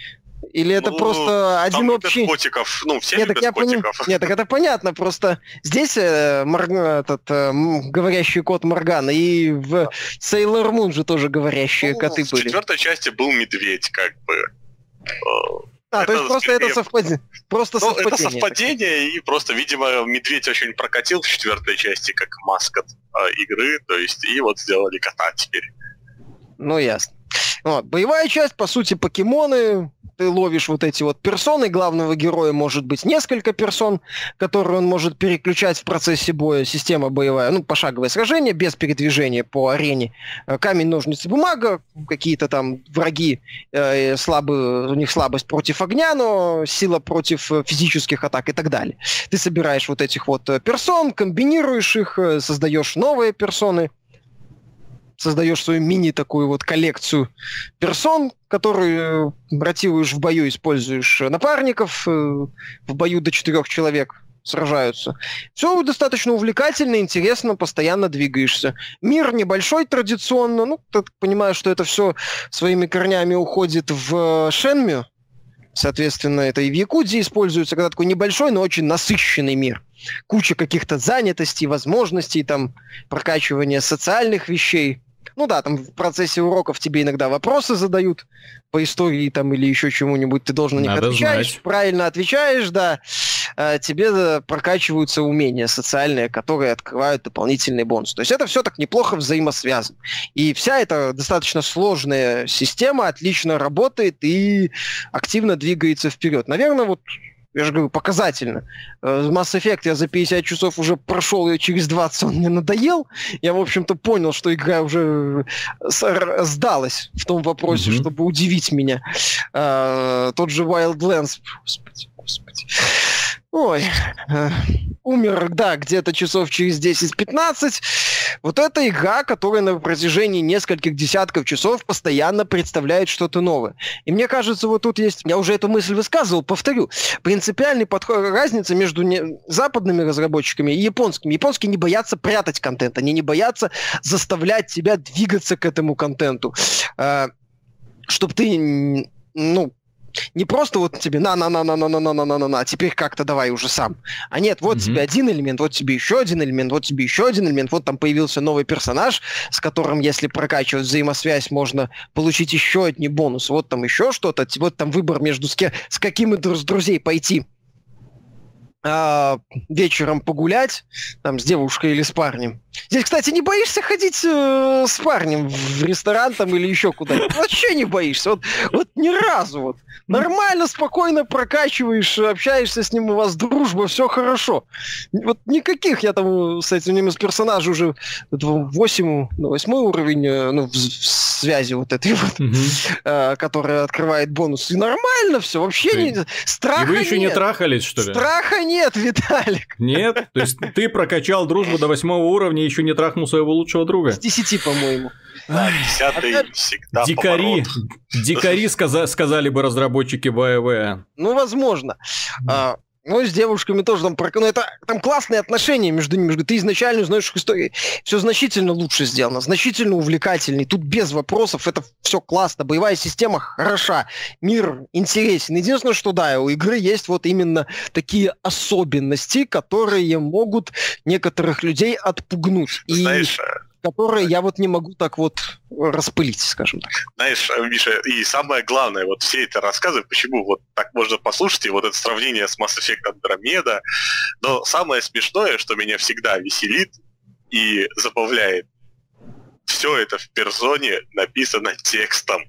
Или это ну, просто один общий... котиков. Ну, все Нет, любят я котиков. Пони... Нет, так это понятно. Просто здесь э, мор... этот, э, говорящий кот Моргана, и в Sailor Moon же тоже говорящие ну, коты в были. В четвертой части был медведь, как бы. А, это то есть просто это совпадение. Просто ну, совпадение. Это совпадение, и просто, видимо, медведь очень прокатил в четвертой части как маскот э, игры, то есть, и вот сделали кота теперь. Ну, ясно. Вот. Боевая часть, по сути, покемоны, ты ловишь вот эти вот персоны, главного героя может быть несколько персон, которые он может переключать в процессе боя, система боевая, ну, пошаговое сражение, без передвижения по арене, э, камень, ножницы, бумага, какие-то там враги, э, слабые, у них слабость против огня, но сила против э, физических атак и так далее. Ты собираешь вот этих вот э, персон, комбинируешь их, создаешь новые персоны, создаешь свою мини такую вот коллекцию персон, которую ротируешь в бою, используешь напарников, э, в бою до четырех человек сражаются. Все достаточно увлекательно, интересно, постоянно двигаешься. Мир небольшой традиционно, ну, ты понимаешь, что это все своими корнями уходит в Шенмю, соответственно, это и в Якудзе используется, когда такой небольшой, но очень насыщенный мир. Куча каких-то занятостей, возможностей, там, прокачивания социальных вещей. Ну да, там в процессе уроков тебе иногда вопросы задают по истории там или еще чему-нибудь, ты должен на них Надо отвечаешь, знать. правильно отвечаешь, да, э, тебе прокачиваются умения социальные, которые открывают дополнительный бонус. То есть это все так неплохо взаимосвязано. И вся эта достаточно сложная система отлично работает и активно двигается вперед. Наверное, вот я же говорю, показательно. Э, Mass Effect я за 50 часов уже прошел, и через 20 он мне надоел. Я, в общем-то, понял, что игра уже сдалась в том вопросе, mm-hmm. чтобы удивить меня. А, тот же Wildlands. Господи, господи. Ой, э, умер, да, где-то часов через 10-15. Вот эта игра, которая на протяжении нескольких десятков часов постоянно представляет что-то новое. И мне кажется, вот тут есть, я уже эту мысль высказывал, повторю, принципиальный подход, разница между не, западными разработчиками и японскими. Японские не боятся прятать контент, они не боятся заставлять тебя двигаться к этому контенту. Э, чтобы ты ну, не просто вот тебе на-на-на-на-на-на-на-на-на-на, теперь как-то давай уже сам. А нет, вот mm-hmm. тебе один элемент, вот тебе еще один элемент, вот тебе еще один элемент, вот там появился новый персонаж, с которым, если прокачивать взаимосвязь, можно получить еще одни бонусы. Вот там еще что-то, вот там выбор между с, ке- с каким из друзей пойти а, вечером погулять, там, с девушкой или с парнем. Здесь, кстати, не боишься ходить э, с парнем в ресторан там или еще куда-нибудь? Вообще не боишься. Вот, вот ни разу. Вот. Нормально, спокойно прокачиваешь, общаешься с ним, у вас дружба, все хорошо. Вот никаких я там с этим из персонажей уже 8, ну, 8 уровень, э, ну, в, в связи вот этой вот, mm-hmm. э, которая открывает бонус. И нормально все, вообще Ты... не... Страха И вы еще нет. не трахались, что ли? Страха нет, Виталик. Нет? То есть ты прокачал дружбу до восьмого уровня и еще не трахнул своего лучшего друга? С десяти, по-моему. десятый всегда Дикари, дикари сказа- сказали бы разработчики BioWare. Ну, возможно. А, ну, с девушками тоже там, ну, это, там классные отношения между ними. Между, ты изначально знаешь их истории. Все значительно лучше сделано, значительно увлекательней. Тут без вопросов, это все классно. Боевая система хороша, мир интересен. Единственное, что да, у игры есть вот именно такие особенности, которые могут некоторых людей отпугнуть. Знаешь, И которые я вот не могу так вот распылить, скажем так. Знаешь, Миша, и самое главное, вот все это рассказы, почему вот так можно послушать, и вот это сравнение с Mass Effect Andromeda, но самое смешное, что меня всегда веселит и забавляет, все это в персоне написано текстом.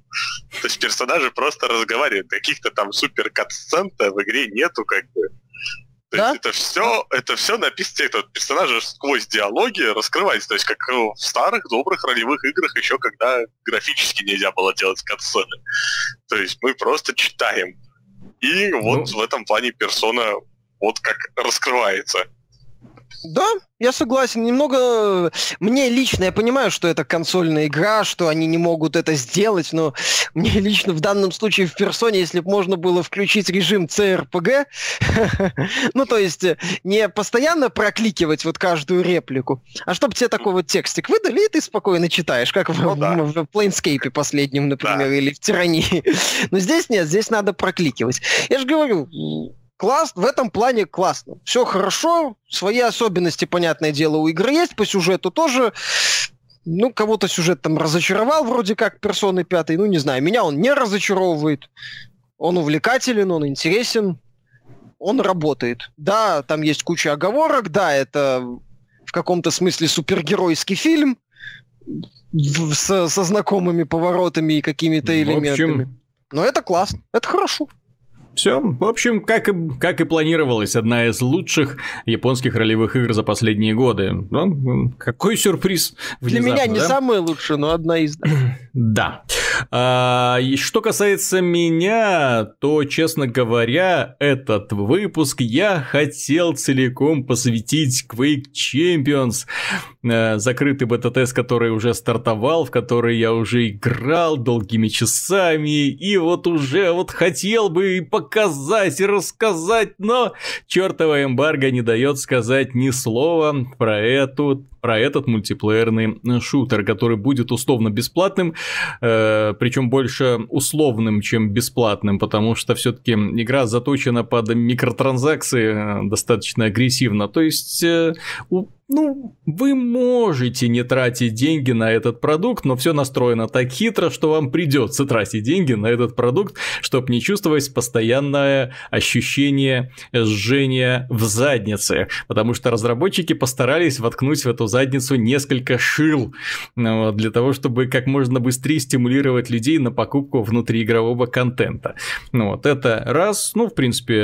То есть персонажи просто разговаривают, каких-то там супер в игре нету, как бы. То да? есть это все, это все написано, это персонажи сквозь диалоги раскрывается. То есть как в старых добрых ролевых играх еще когда графически нельзя было делать катсцены. То есть мы просто читаем. И вот ну... в этом плане персона вот как раскрывается. Да, я согласен. Немного... Мне лично, я понимаю, что это консольная игра, что они не могут это сделать, но мне лично в данном случае в персоне, если бы можно было включить режим CRPG, ну, то есть э, не постоянно прокликивать вот каждую реплику, а чтобы тебе такой вот текстик выдали, и ты спокойно читаешь, как в, ну, да. в, в Planescape последнем, например, да. или в Тирании. Но здесь нет, здесь надо прокликивать. Я же говорю, класс, в этом плане классно. Все хорошо, свои особенности, понятное дело, у игры есть, по сюжету тоже. Ну, кого-то сюжет там разочаровал, вроде как персоны пятой, ну, не знаю, меня он не разочаровывает. Он увлекателен, он интересен, он работает. Да, там есть куча оговорок, да, это в каком-то смысле супергеройский фильм со, со знакомыми поворотами и какими-то элементами. Общем... Но это классно, это хорошо. Все, в общем, как и, как и планировалось, одна из лучших японских ролевых игр за последние годы. Ну, какой сюрприз. Для меня не да? самая лучшая, но одна из. Да. А, что касается меня, то, честно говоря, этот выпуск я хотел целиком посвятить Quake Champions, э, закрытый бета-тест, который уже стартовал, в который я уже играл долгими часами, и вот уже вот хотел бы показать и рассказать, но чертова эмбарго не дает сказать ни слова про эту про этот мультиплеерный шутер, который будет условно бесплатным, э, причем больше условным, чем бесплатным, потому что все-таки игра заточена под микротранзакции э, достаточно агрессивно. То есть э, у ну, вы можете не тратить деньги на этот продукт, но все настроено так хитро, что вам придется тратить деньги на этот продукт, чтобы не чувствовать постоянное ощущение жжения в заднице. Потому что разработчики постарались воткнуть в эту задницу несколько шил ну, для того, чтобы как можно быстрее стимулировать людей на покупку внутриигрового контента. Ну вот это раз, ну в принципе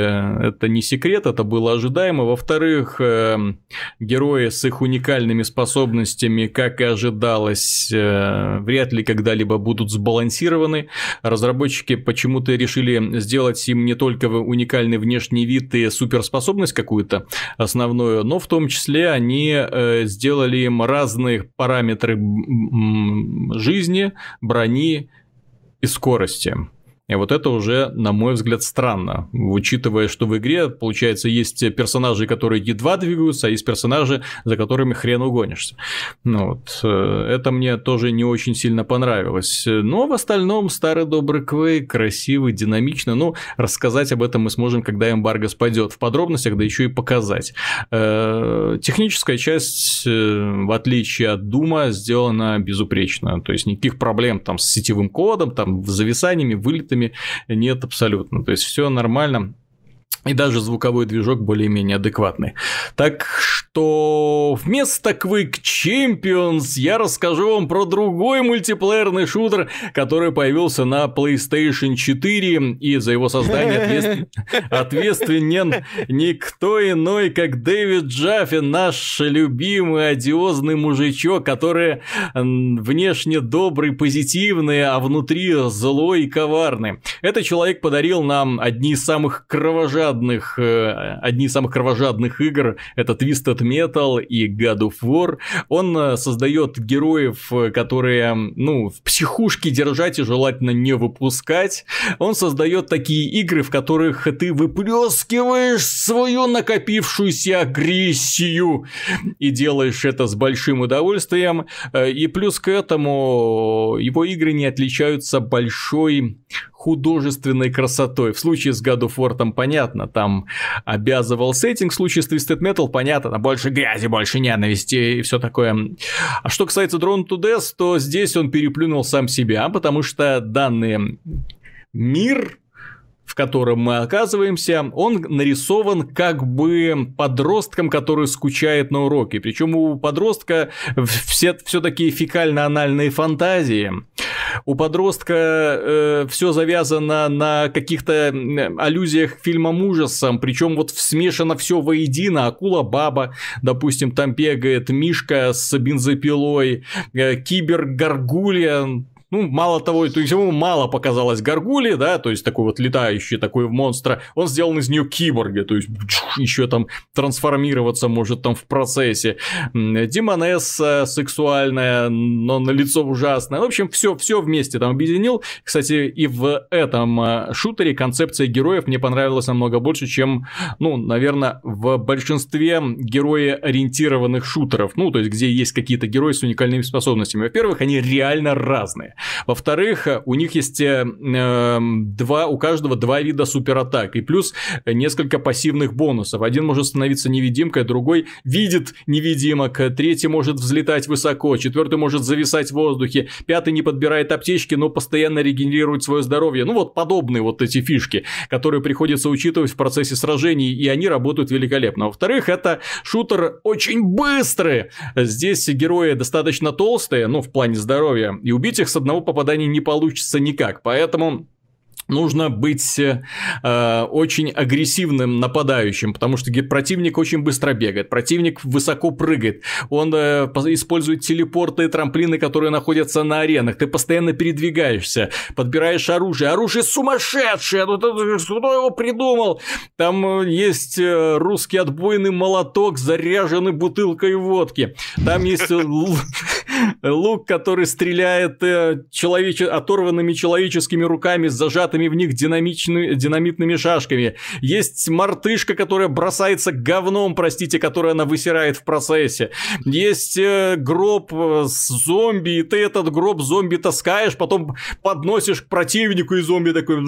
это не секрет, это было ожидаемо. Во-вторых, э, герои с их уникальными способностями, как и ожидалось, э, вряд ли когда-либо будут сбалансированы. Разработчики почему-то решили сделать им не только уникальный внешний вид и суперспособность какую-то основную, но в том числе они э, сделали им разные параметры жизни, брони и скорости. И вот это уже, на мой взгляд, странно, учитывая, что в игре, получается, есть персонажи, которые едва двигаются, а есть персонажи, за которыми хрен угонишься. Ну, вот, э, это мне тоже не очень сильно понравилось. Но в остальном старый добрый Квей, красивый, динамично. Ну, рассказать об этом мы сможем, когда эмбарго спадет в подробностях, да еще и показать. Э, техническая часть, э, в отличие от Дума, сделана безупречно. То есть никаких проблем там с сетевым кодом, там, зависаниями, вылетами эффектами нет абсолютно. То есть все нормально. И даже звуковой движок более-менее адекватный. Так что вместо Quick Champions я расскажу вам про другой мультиплеерный шутер, который появился на PlayStation 4, и за его создание ответственен никто иной, как Дэвид Джаффин, наш любимый одиозный мужичок, который внешне добрый, позитивный, а внутри злой и коварный. Этот человек подарил нам одни из самых кровожадных, э, одни из самых кровожадных игр, это Twisted Metal и God of War. Он э, создает героев, э, которые, ну, в психушке держать и желательно не выпускать. Он создает такие игры, в которых ты выплескиваешь свою накопившуюся агрессию и делаешь это с большим удовольствием. Э, и плюс к этому его игры не отличаются большой художественной красотой. В случае с God of War там понятно, там обязывал сеттинг, в случае с Twisted Metal понятно, там больше грязи, больше ненависти и все такое. А что касается Drone to Death, то здесь он переплюнул сам себя, потому что данный мир котором мы оказываемся, он нарисован как бы подростком, который скучает на уроке. Причем у подростка все, все такие фекально-анальные фантазии. у подростка э, все завязано на каких-то аллюзиях к фильмам ужасам, причем вот смешано все воедино, акула-баба, допустим, там бегает Мишка с бензопилой, э, кибер-гаргулья, ну, мало того, то есть ему мало показалось Гаргули, да, то есть такой вот летающий такой монстра, он сделан из нее киборга, то есть еще там трансформироваться может там в процессе. Демонесса сексуальная, но на лицо ужасное. В общем, все, все вместе там объединил. Кстати, и в этом а, шутере концепция героев мне понравилась намного больше, чем, ну, наверное, в большинстве герои-ориентированных шутеров. Ну, то есть, где есть какие-то герои с уникальными способностями. Во-первых, они реально разные. Во-вторых, у них есть э, эм, два, у каждого два вида суператак, и плюс несколько пассивных бонусов. Один может становиться невидимкой, другой видит невидимок, третий может взлетать высоко, четвертый может зависать в воздухе, пятый не подбирает аптечки, но постоянно регенерирует свое здоровье. Ну вот подобные вот эти фишки, которые приходится учитывать в процессе сражений, и они работают великолепно. Во-вторых, это шутер очень быстрый. Здесь герои достаточно толстые, ну в плане здоровья, и убить их с одного одного попадания не получится никак. Поэтому нужно быть э, очень агрессивным нападающим, потому что противник очень быстро бегает, противник высоко прыгает, он э, использует телепорты и трамплины, которые находятся на аренах, ты постоянно передвигаешься, подбираешь оружие, оружие сумасшедшее, ну, кто его придумал? Там э, есть э, русский отбойный молоток, заряженный бутылкой водки, там есть лук, который стреляет человеч... оторванными человеческими руками с зажатыми в них динамичными, динамитными шашками. Есть мартышка, которая бросается говном, простите, которая она высирает в процессе. Есть э, гроб э, с зомби, и ты этот гроб зомби таскаешь, потом подносишь к противнику, и зомби такой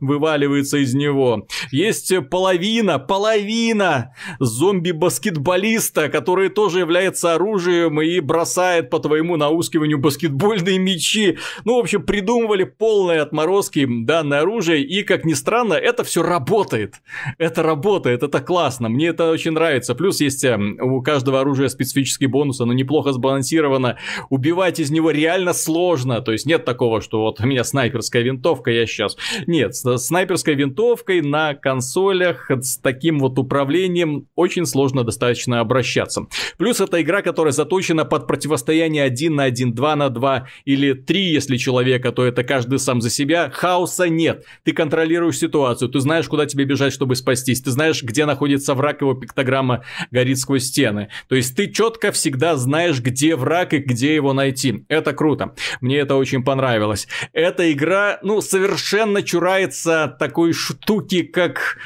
вываливается из него. Есть половина, половина зомби-баскетболиста, который тоже является оружием и бросает по твоему наускиванию баскетбольные мячи. Ну, в общем, придумывали полные отморозки данное оружие, и, как ни странно, это все работает. Это работает, это классно, мне это очень нравится. Плюс есть эм, у каждого оружия специфический бонус, оно неплохо сбалансировано. Убивать из него реально сложно, то есть нет такого, что вот у меня снайперская винтовка, я сейчас... Нет, с снайперской винтовкой на консолях с таким вот управлением очень сложно достаточно обращаться. Плюс это игра, которая заточена под противостояние 1 на 1, 2 на 2 или 3, если человека, то это каждый сам за себя. Хаос хаоса нет. Ты контролируешь ситуацию, ты знаешь, куда тебе бежать, чтобы спастись, ты знаешь, где находится враг, его пиктограмма горит сквозь стены. То есть ты четко всегда знаешь, где враг и где его найти. Это круто. Мне это очень понравилось. Эта игра, ну, совершенно чурается такой штуки, как...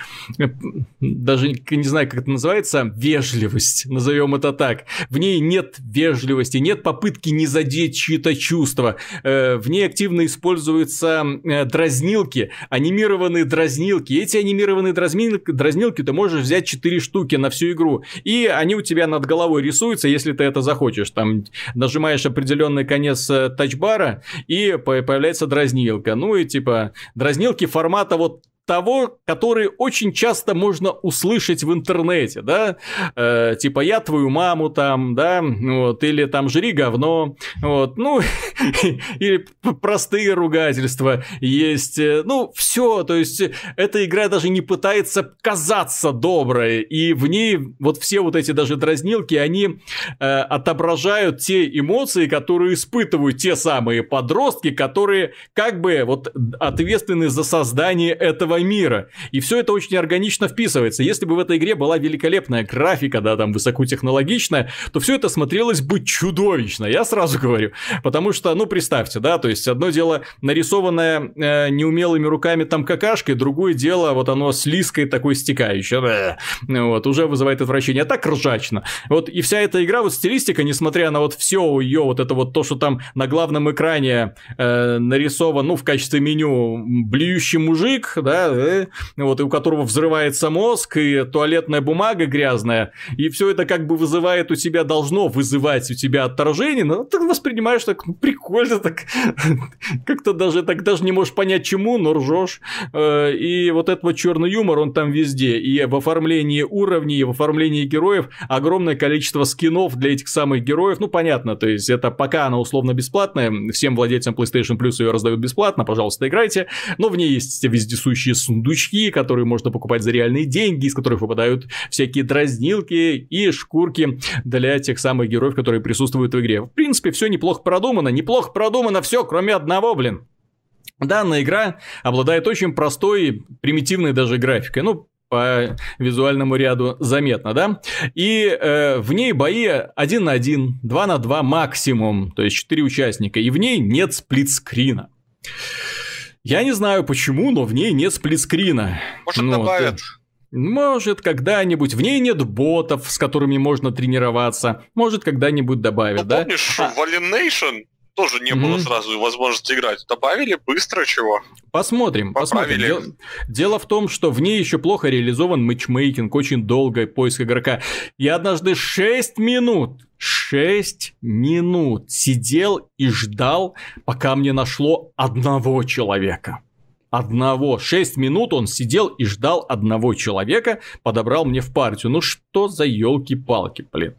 Даже не знаю, как это называется. Вежливость. Назовем это так. В ней нет вежливости, нет попытки не задеть чьи-то чувства. Э, в ней активно используются э, дразнилки, анимированные дразнилки. Эти анимированные дразнилки, дразнилки ты можешь взять 4 штуки на всю игру. И они у тебя над головой рисуются, если ты это захочешь. Там нажимаешь определенный конец э, тачбара, и появляется дразнилка. Ну и типа дразнилки формата вот того, который очень часто можно услышать в интернете, да, э, типа я твою маму там, да, вот, или там жри говно, вот, ну, или простые ругательства есть, э, ну, все, то есть эта игра даже не пытается казаться доброй, и в ней вот все вот эти даже дразнилки, они э, отображают те эмоции, которые испытывают те самые подростки, которые как бы вот ответственны за создание этого этого мира. И все это очень органично вписывается. Если бы в этой игре была великолепная графика, да, там высокотехнологичная, то все это смотрелось бы чудовищно, я сразу говорю. Потому что, ну, представьте, да, то есть одно дело нарисованное э, неумелыми руками там какашкой, другое дело вот оно слизкой такой стекающее. Вот, уже вызывает отвращение. А так ржачно. Вот и вся эта игра, вот стилистика, несмотря на вот все ее, вот это вот то, что там на главном экране э, нарисован, ну, в качестве меню блюющий мужик, да, э, вот, и у которого взрывается мозг, и туалетная бумага грязная, и все это как бы вызывает у тебя, должно вызывать у тебя отторжение, но ты воспринимаешь так, ну, прикольно, так, как-то даже, так даже не можешь понять чему, но ржешь. Э, и вот этот вот черный юмор, он там везде, и в оформлении уровней, и в оформлении героев огромное количество скинов для этих самых героев, ну, понятно, то есть это пока она условно бесплатная, всем владельцам PlayStation Plus ее раздают бесплатно, пожалуйста, играйте, но в ней есть вездесущие сундучки, которые можно покупать за реальные деньги, из которых выпадают всякие дразнилки и шкурки для тех самых героев, которые присутствуют в игре. В принципе, все неплохо продумано, неплохо продумано все, кроме одного, блин. Данная игра обладает очень простой, примитивной даже графикой. Ну, по визуальному ряду заметно, да? И э, в ней бои 1 на 1, 2 на 2 максимум, то есть 4 участника, и в ней нет сплитскрина. Я не знаю почему, но в ней нет сплитскрина. Может, ну, добавят. Может, когда-нибудь. В ней нет ботов, с которыми можно тренироваться. Может, когда-нибудь добавят, ну, да? Помнишь, а... в Alienation тоже не mm-hmm. было сразу возможности играть. Добавили быстро чего. Посмотрим, Поправили. посмотрим. Дело, дело в том, что в ней еще плохо реализован матчмейкинг, очень долгий поиск игрока. Я однажды 6 минут 6 минут сидел и ждал, пока мне нашло одного человека одного. 6 минут он сидел и ждал одного человека, подобрал мне в партию. Ну что за елки-палки, блин.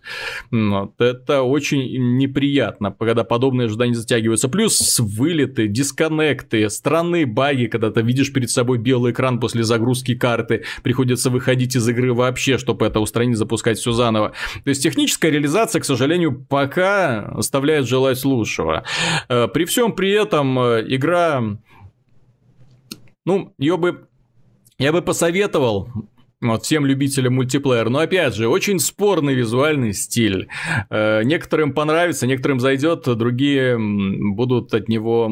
Вот это очень неприятно, когда подобные ожидания затягиваются. Плюс вылеты, дисконнекты, странные баги, когда ты видишь перед собой белый экран после загрузки карты, приходится выходить из игры вообще, чтобы это устранить, запускать все заново. То есть техническая реализация, к сожалению, пока оставляет желать лучшего. Э, при всем при этом э, игра ну, ее бы... Я бы посоветовал вот, всем любителям мультиплеера. Но опять же, очень спорный визуальный стиль. Э, некоторым понравится, некоторым зайдет, другие будут от него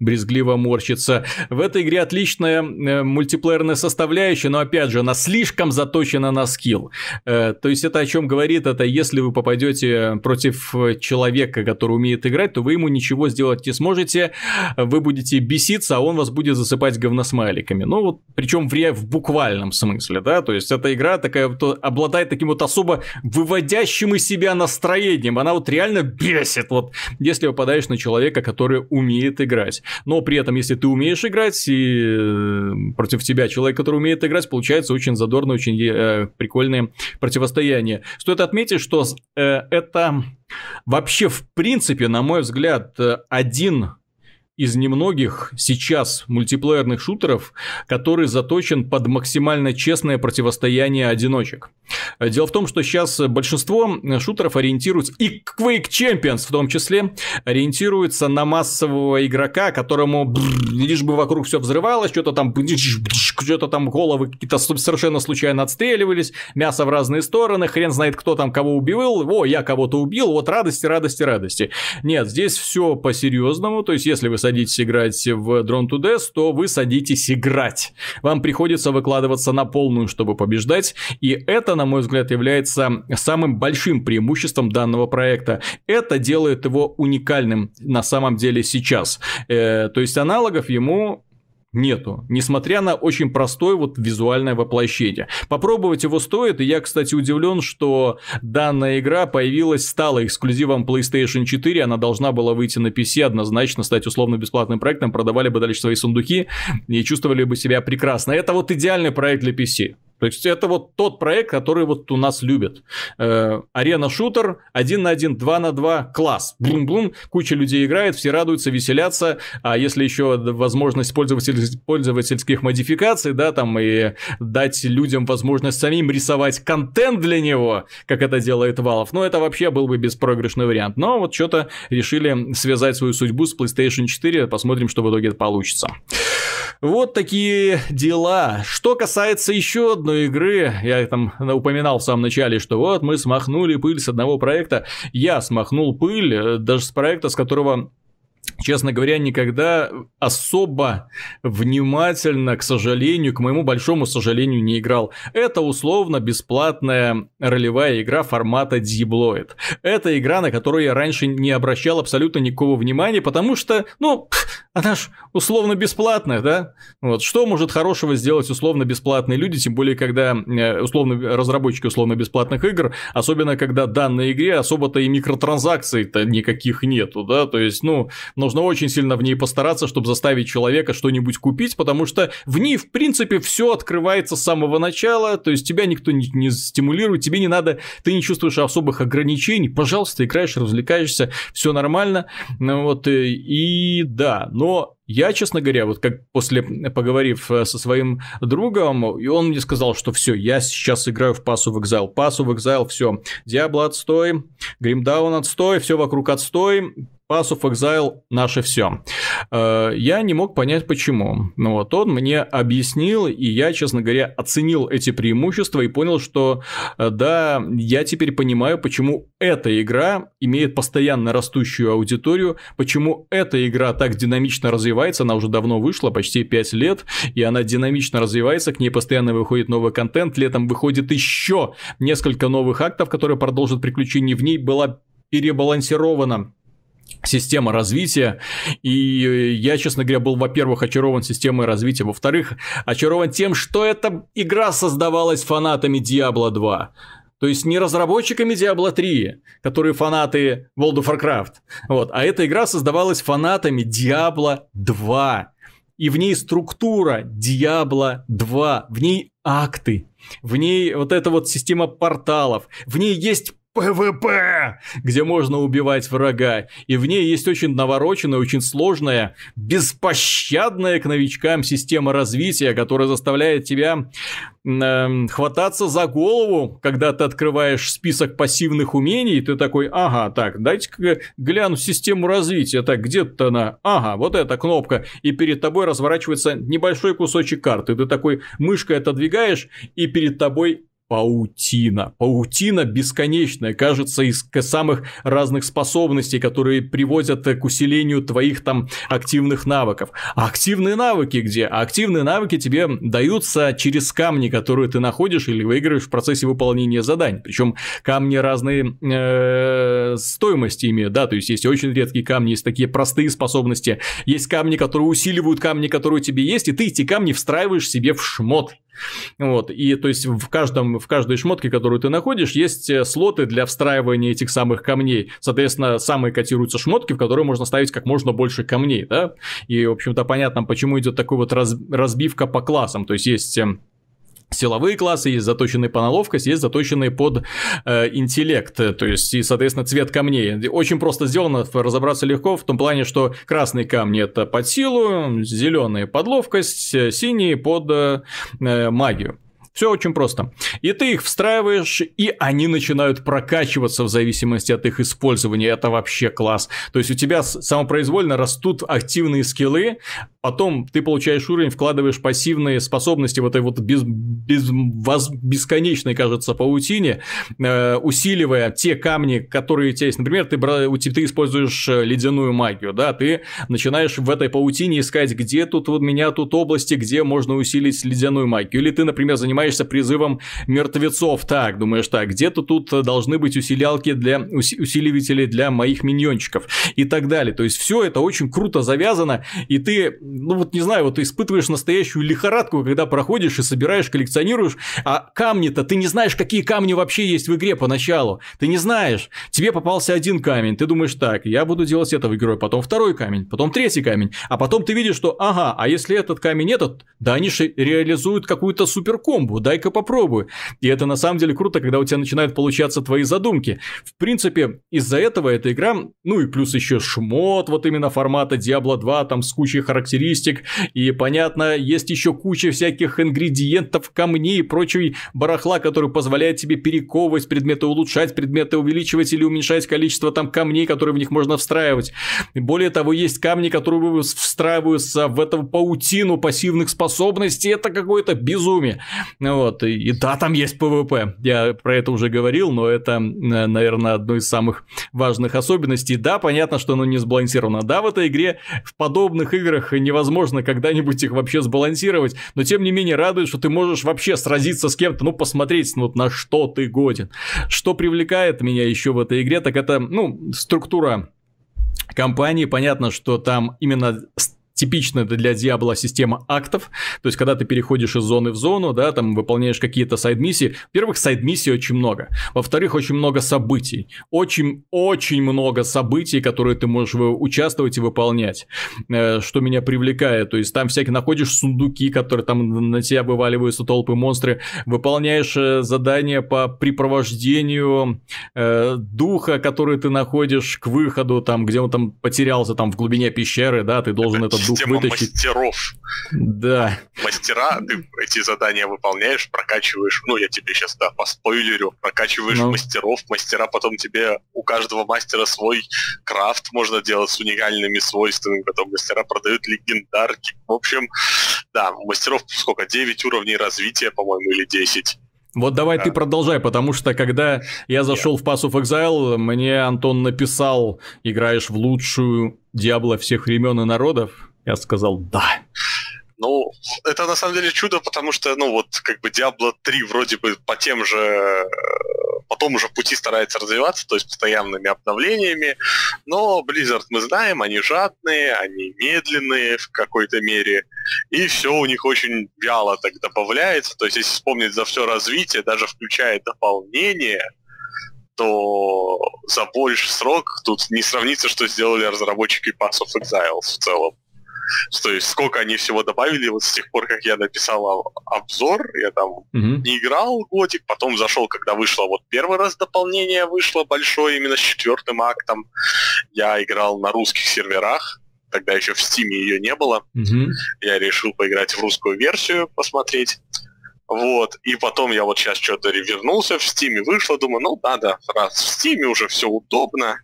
брезгливо морщиться. В этой игре отличная э, мультиплеерная составляющая, но опять же, она слишком заточена на скилл. Э, то есть это о чем говорит, это если вы попадете против человека, который умеет играть, то вы ему ничего сделать не сможете, вы будете беситься, а он вас будет засыпать говносмайликами. Ну вот, причем в, в буквальном смысле, да, то есть эта игра такая вот, обладает таким вот особо выводящим из себя настроением, она вот реально бесит, вот, если попадаешь на человека, который умеет играть. Но при этом, если ты умеешь играть, и э, против тебя человек, который умеет играть, получается очень задорно, очень э, прикольное противостояние. Стоит отметить, что э, это вообще, в принципе, на мой взгляд, э, один из немногих сейчас мультиплеерных шутеров, который заточен под максимально честное противостояние одиночек. Дело в том, что сейчас большинство шутеров ориентируются, и Quake Champions в том числе, ориентируются на массового игрока, которому лишь бы вокруг все взрывалось, что-то там, что-то там головы какие-то совершенно случайно отстреливались, мясо в разные стороны, хрен знает, кто там кого убивал, о, я кого-то убил, вот радости, радости, радости. Нет, здесь все по-серьезному, то есть если вы садитесь играть в Drone to Death, то вы садитесь играть. Вам приходится выкладываться на полную, чтобы побеждать, и это, на мой взгляд, является самым большим преимуществом данного проекта. Это делает его уникальным на самом деле сейчас. Э, то есть аналогов ему нету, несмотря на очень простое вот визуальное воплощение. Попробовать его стоит, и я, кстати, удивлен, что данная игра появилась, стала эксклюзивом PlayStation 4, она должна была выйти на PC, однозначно стать условно-бесплатным проектом, продавали бы дальше свои сундуки и чувствовали бы себя прекрасно. Это вот идеальный проект для PC. То есть это вот тот проект, который вот у нас любят. Э, арена шутер, один на один, два на два, класс. Блум-блум, куча людей играет, все радуются, веселятся. А если еще возможность пользователь, пользовательских модификаций, да, там и дать людям возможность самим рисовать контент для него, как это делает Valve, ну это вообще был бы беспроигрышный вариант. Но вот что-то решили связать свою судьбу с PlayStation 4, посмотрим, что в итоге получится. Вот такие дела. Что касается еще одной игры, я там упоминал в самом начале, что вот мы смахнули пыль с одного проекта. Я смахнул пыль э, даже с проекта, с которого честно говоря, никогда особо внимательно, к сожалению, к моему большому сожалению, не играл. Это условно бесплатная ролевая игра формата Dibloid. Это игра, на которую я раньше не обращал абсолютно никакого внимания, потому что, ну, она ж условно бесплатная, да? Вот, что может хорошего сделать условно бесплатные люди, тем более, когда э, условно разработчики условно бесплатных игр, особенно когда данной игре особо-то и микротранзакций-то никаких нету, да? То есть, ну, нужно очень сильно в ней постараться, чтобы заставить человека что-нибудь купить, потому что в ней, в принципе, все открывается с самого начала, то есть тебя никто не, не стимулирует, тебе не надо, ты не чувствуешь особых ограничений, пожалуйста, играешь, развлекаешься, все нормально, ну, вот, и, э, и да, но я, честно говоря, вот как после поговорив э, со своим другом, и он мне сказал, что все, я сейчас играю в Pass of Exile, Pass of Exile, все, Diablo отстой, Grim Down отстой, все вокруг отстой, Pass of Exile наше все. Э, я не мог понять, почему. Но вот он мне объяснил, и я, честно говоря, оценил эти преимущества и понял, что э, да, я теперь понимаю, почему эта игра имеет постоянно растущую аудиторию, почему эта игра так динамично развивается, она уже давно вышла, почти 5 лет, и она динамично развивается, к ней постоянно выходит новый контент, летом выходит еще несколько новых актов, которые продолжат приключения в ней, была перебалансирована система развития. И я, честно говоря, был, во-первых, очарован системой развития, во-вторых, очарован тем, что эта игра создавалась фанатами Diablo 2. То есть не разработчиками Diablo 3, которые фанаты World of Warcraft. Вот. А эта игра создавалась фанатами Diablo 2. И в ней структура Diablo 2, в ней акты, в ней вот эта вот система порталов, в ней есть PvP, где можно убивать врага. И в ней есть очень навороченная, очень сложная, беспощадная к новичкам система развития, которая заставляет тебя э, хвататься за голову, когда ты открываешь список пассивных умений, ты такой, ага, так, дайте-ка гляну систему развития, так, где-то она, ага, вот эта кнопка, и перед тобой разворачивается небольшой кусочек карты, ты такой мышкой отодвигаешь, и перед тобой паутина. Паутина бесконечная, кажется, из самых разных способностей, которые приводят к усилению твоих там активных навыков. А активные навыки где? А активные навыки тебе даются через камни, которые ты находишь или выиграешь в процессе выполнения заданий. Причем камни разные э, стоимости имеют, да, то есть есть очень редкие камни, есть такие простые способности, есть камни, которые усиливают камни, которые у тебя есть, и ты эти камни встраиваешь себе в шмот. Вот, и то есть в каждом, в каждой шмотке, которую ты находишь, есть э, слоты для встраивания этих самых камней. Соответственно, самые котируются шмотки, в которые можно ставить как можно больше камней, да. И, в общем-то, понятно, почему идет такой вот раз, разбивка по классам. То есть есть эм, силовые классы, есть заточенные по наловкость, есть заточенные под э, интеллект, то есть, и, соответственно, цвет камней. Очень просто сделано, разобраться легко в том плане, что красные камни это под силу, зеленые под ловкость, э, синие под э, магию. Все очень просто. И ты их встраиваешь, и они начинают прокачиваться в зависимости от их использования. Это вообще класс. То есть у тебя самопроизвольно растут активные скиллы, потом ты получаешь уровень, вкладываешь пассивные способности в этой вот без, без, воз, бесконечной, кажется, паутине, э, усиливая те камни, которые у тебя есть. Например, ты, ты используешь э, ледяную магию, да, ты начинаешь в этой паутине искать, где тут вот меня тут области, где можно усилить ледяную магию. Или ты, например, занимаешься занимаешься призывом мертвецов. Так, думаешь, так, где-то тут должны быть усилялки для усиливатели для моих миньончиков и так далее. То есть все это очень круто завязано, и ты, ну вот не знаю, вот ты испытываешь настоящую лихорадку, когда проходишь и собираешь, коллекционируешь, а камни-то ты не знаешь, какие камни вообще есть в игре поначалу. Ты не знаешь. Тебе попался один камень, ты думаешь, так, я буду делать этого героя, потом второй камень, потом третий камень, а потом ты видишь, что, ага, а если этот камень этот, да они же реализуют какую-то суперкомбу, дай-ка попробую. И это на самом деле круто, когда у тебя начинают получаться твои задумки. В принципе, из-за этого эта игра, ну и плюс еще шмот, вот именно формата Diablo 2, там с кучей характеристик, и понятно, есть еще куча всяких ингредиентов, камней и прочей барахла, который позволяет тебе перековывать предметы, улучшать предметы, увеличивать или уменьшать количество там камней, которые в них можно встраивать. Более того, есть камни, которые встраиваются в эту паутину пассивных способностей, это какое-то безумие. Вот, и, и да, там есть PvP. Я про это уже говорил, но это, наверное, одно из самых важных особенностей. Да, понятно, что оно не сбалансировано. Да, в этой игре, в подобных играх невозможно когда-нибудь их вообще сбалансировать, но тем не менее радует, что ты можешь вообще сразиться с кем-то, ну, посмотреть, ну, на что ты годен. Что привлекает меня еще в этой игре, так это, ну, структура компании. Понятно, что там именно типичная для Diablo система актов, то есть когда ты переходишь из зоны в зону, да, там выполняешь какие-то сайд-миссии. Во-первых, сайд-миссий очень много. Во-вторых, очень много событий. Очень-очень много событий, которые ты можешь участвовать и выполнять. Э, что меня привлекает, то есть там всякие находишь сундуки, которые там на тебя вываливаются толпы монстры, выполняешь э, задания по припровождению э, духа, который ты находишь к выходу, там, где он там потерялся, там в глубине пещеры, да, ты должен этот система вытащить. мастеров. Да. Мастера, ты эти задания выполняешь, прокачиваешь, ну, я тебе сейчас, да, по спойлерю, прокачиваешь ну. мастеров, мастера потом тебе, у каждого мастера свой крафт можно делать с уникальными свойствами, потом мастера продают легендарки. В общем, да, у мастеров сколько, 9 уровней развития, по-моему, или 10. Вот давай да. ты продолжай, потому что когда я зашел Нет. в Pass of Exile, мне Антон написал, играешь в лучшую Диабло всех времен и народов. Я сказал «да». Ну, это на самом деле чудо, потому что, ну, вот, как бы Diablo 3 вроде бы по тем же э, по тому же пути старается развиваться, то есть постоянными обновлениями, но Blizzard мы знаем, они жадные, они медленные в какой-то мере, и все у них очень вяло так добавляется, то есть если вспомнить за все развитие, даже включая дополнение, то за больший срок тут не сравнится, что сделали разработчики Pass of Exiles в целом. То есть сколько они всего добавили вот с тех пор, как я написал обзор, я там угу. не играл годик, потом зашел, когда вышло вот первый раз дополнение вышло большое, именно с четвертым актом. Я играл на русских серверах, тогда еще в Стиме ее не было. Угу. Я решил поиграть в русскую версию, посмотреть. Вот, и потом я вот сейчас что-то вернулся в Стиме, вышло, думаю, ну надо, раз в Стиме уже все удобно,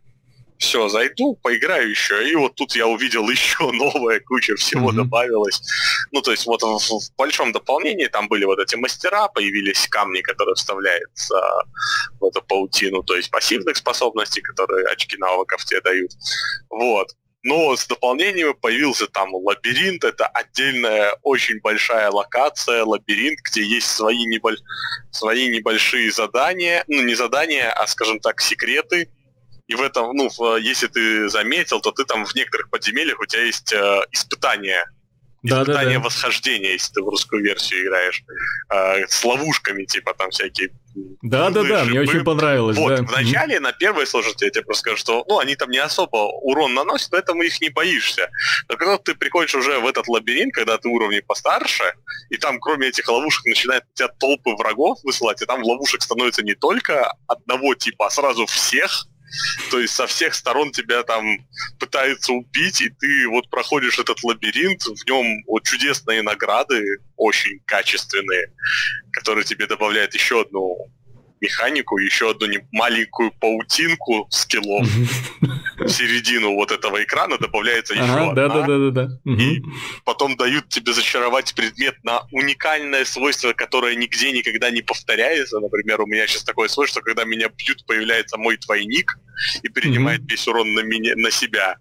все, зайду, поиграю еще. И вот тут я увидел еще новая куча всего mm-hmm. добавилось. Ну, то есть вот в, в большом дополнении там были вот эти мастера, появились камни, которые вставляются в эту паутину, то есть пассивных способностей, которые очки навыков тебе дают. Вот. Но с дополнениями появился там лабиринт, это отдельная очень большая локация, лабиринт, где есть свои, неболь... свои небольшие задания, ну не задания, а, скажем так, секреты, и в этом, ну, если ты заметил, то ты там в некоторых подземельях у тебя есть э, испытания. Да, испытания да, да. восхождения, если ты в русскую версию играешь. Э, с ловушками, типа там всякие. Да, да, да, мне очень понравилось. Вот, да. вначале, на первой сложности, я тебе просто скажу, что ну, они там не особо урон наносят, поэтому их не боишься. Но когда ты приходишь уже в этот лабиринт, когда ты уровни постарше, и там, кроме этих ловушек, начинают тебя толпы врагов высылать, и там ловушек становится не только одного типа, а сразу всех, то есть со всех сторон тебя там пытаются убить, и ты вот проходишь этот лабиринт, в нем вот чудесные награды, очень качественные, которые тебе добавляют еще одну механику, еще одну маленькую паутинку скиллов в середину вот этого экрана добавляется еще ага, одна. Да, да, да, да, да. И потом дают тебе зачаровать предмет на уникальное свойство, которое нигде никогда не повторяется. Например, у меня сейчас такое свойство, когда меня бьют, появляется мой двойник и принимает mm весь урон на, меня, на себя.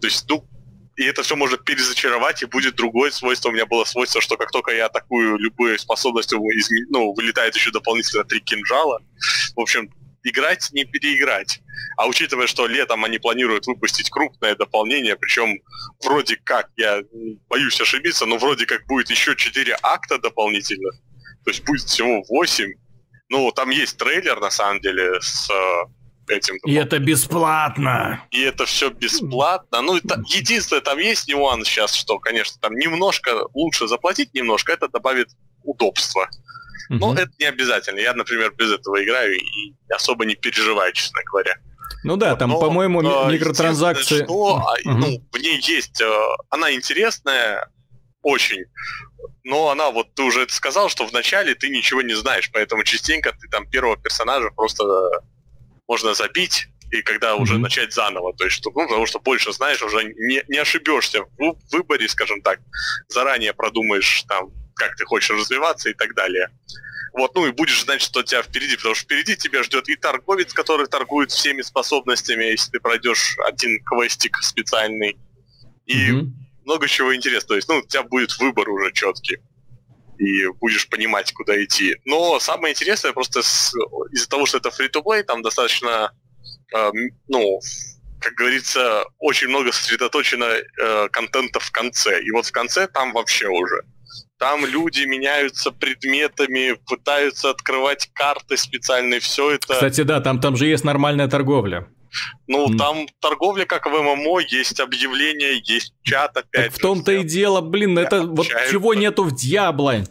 То есть, ну, и это все можно перезачаровать, и будет другое свойство. У меня было свойство, что как только я атакую любую способность, ну, вылетает еще дополнительно три кинжала. В общем, играть не переиграть. А учитывая, что летом они планируют выпустить крупное дополнение, причем вроде как, я боюсь ошибиться, но вроде как будет еще 4 акта дополнительно. То есть будет всего 8. Ну, там есть трейлер, на самом деле, с этим. И это бесплатно. И это все бесплатно. Ну, это, единственное, там есть нюанс сейчас, что, конечно, там немножко лучше заплатить немножко, это добавит удобства. Но это не обязательно. Я, например, без этого играю и особо не переживаю, честно говоря. Ну да, там, Но, по-моему, э, микротранзакции. Что, угу. ну, в ней есть. Э, она интересная, очень. Но она, вот ты уже это сказал, что вначале ты ничего не знаешь, поэтому частенько ты там первого персонажа просто можно забить, и когда mm-hmm. уже начать заново. То есть, что, ну, потому что больше знаешь, уже не, не ошибешься в выборе, скажем так. Заранее продумаешь там как ты хочешь развиваться и так далее. Вот, ну и будешь знать, что у тебя впереди, потому что впереди тебя ждет и торговец, который торгует всеми способностями, если ты пройдешь один квестик специальный, и mm-hmm. много чего интересного. То есть, ну, у тебя будет выбор уже четкий и будешь понимать, куда идти. Но самое интересное просто с, из-за того, что это free-to-play, там достаточно, э, ну, как говорится, очень много сосредоточено э, контента в конце. И вот в конце там вообще уже. Там люди меняются предметами, пытаются открывать карты специальные, все это. Кстати, да, там, там же есть нормальная торговля. Ну, mm. там торговля, как в ММО, есть объявления, есть чат опять. Так в том-то и дело, блин, это вот чего нету в Диабло.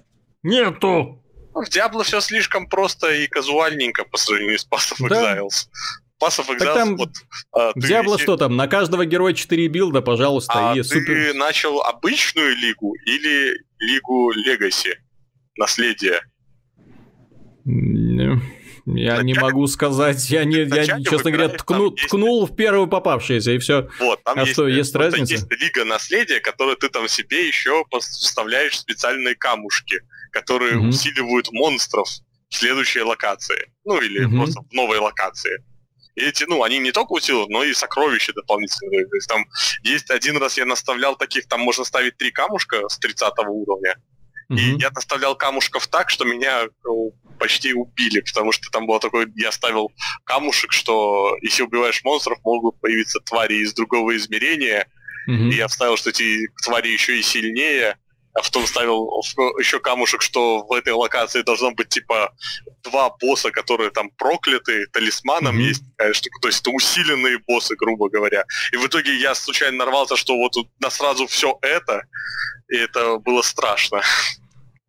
Нету. В Диабло все слишком просто и казуальненько по сравнению с Path of да. Exiles. Pass of Exiles, так там вот... А, Диабло висит... что там, на каждого героя 4 билда, пожалуйста, а и ты супер... начал обычную лигу или лигу Легаси? Наследие? Я не могу сказать, я не, я, честно говоря, ткну, есть... ткнул в первую попавшуюся и все. Вот, там а есть, что, есть разница? Есть лига наследия, которую ты там себе еще вставляешь специальные камушки, которые угу. усиливают монстров в следующей локации. Ну, или угу. просто в новой локации. И эти, ну, они не только усиливают, но и сокровища дополнительные. То есть там есть один раз я наставлял таких, там можно ставить три камушка с 30 уровня. Mm-hmm. И я наставлял камушков так, что меня ну, почти убили, потому что там было такое, я ставил камушек, что если убиваешь монстров, могут появиться твари из другого измерения, mm-hmm. и я вставил, что эти твари еще и сильнее, а потом ставил еще камушек, что в этой локации должно быть типа два босса, которые там прокляты, талисманом mm-hmm. есть такая штука, то есть это усиленные боссы, грубо говоря. И в итоге я случайно нарвался, что вот на сразу все это, и это было страшно.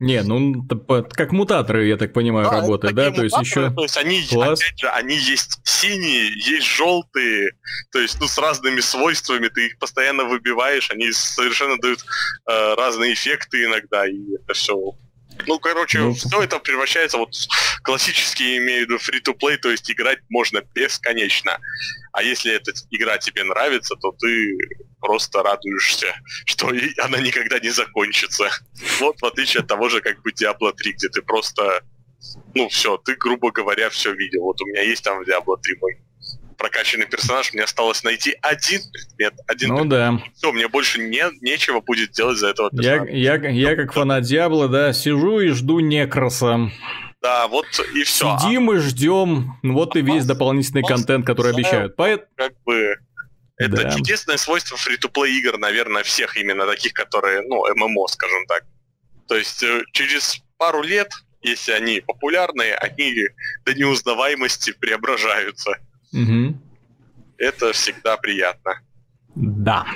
Не, ну как мутаторы, я так понимаю, да, работают, да? То есть еще. То есть они, Класс. опять же, они есть синие, есть желтые, то есть, ну, с разными свойствами, ты их постоянно выбиваешь, они совершенно дают э, разные эффекты иногда, и это все ну, короче, ну, все это превращается вот в классические, имею в виду, free-to-play, то есть играть можно бесконечно. А если эта игра тебе нравится, то ты просто радуешься, что она никогда не закончится. Вот в отличие от того же, как бы Diablo 3, где ты просто, ну все, ты, грубо говоря, все видел. Вот у меня есть там в Diablo 3 мой прокачанный персонаж, мне осталось найти один предмет, один Ну предмет. да. Все, мне больше не, нечего будет делать за этого персонажа. Я, я, я как фанат Диабло, да, сижу и жду Некроса. Да, вот и все. Сидим и ждем. Вот и весь дополнительный контент, который обещают. Поэт... Как бы это да. чудесное свойство фри-то-плей игр, наверное, всех именно таких, которые, ну, ММО, скажем так. То есть э, через пару лет, если они популярные, они до неузнаваемости преображаются. Угу. Это всегда приятно. Да.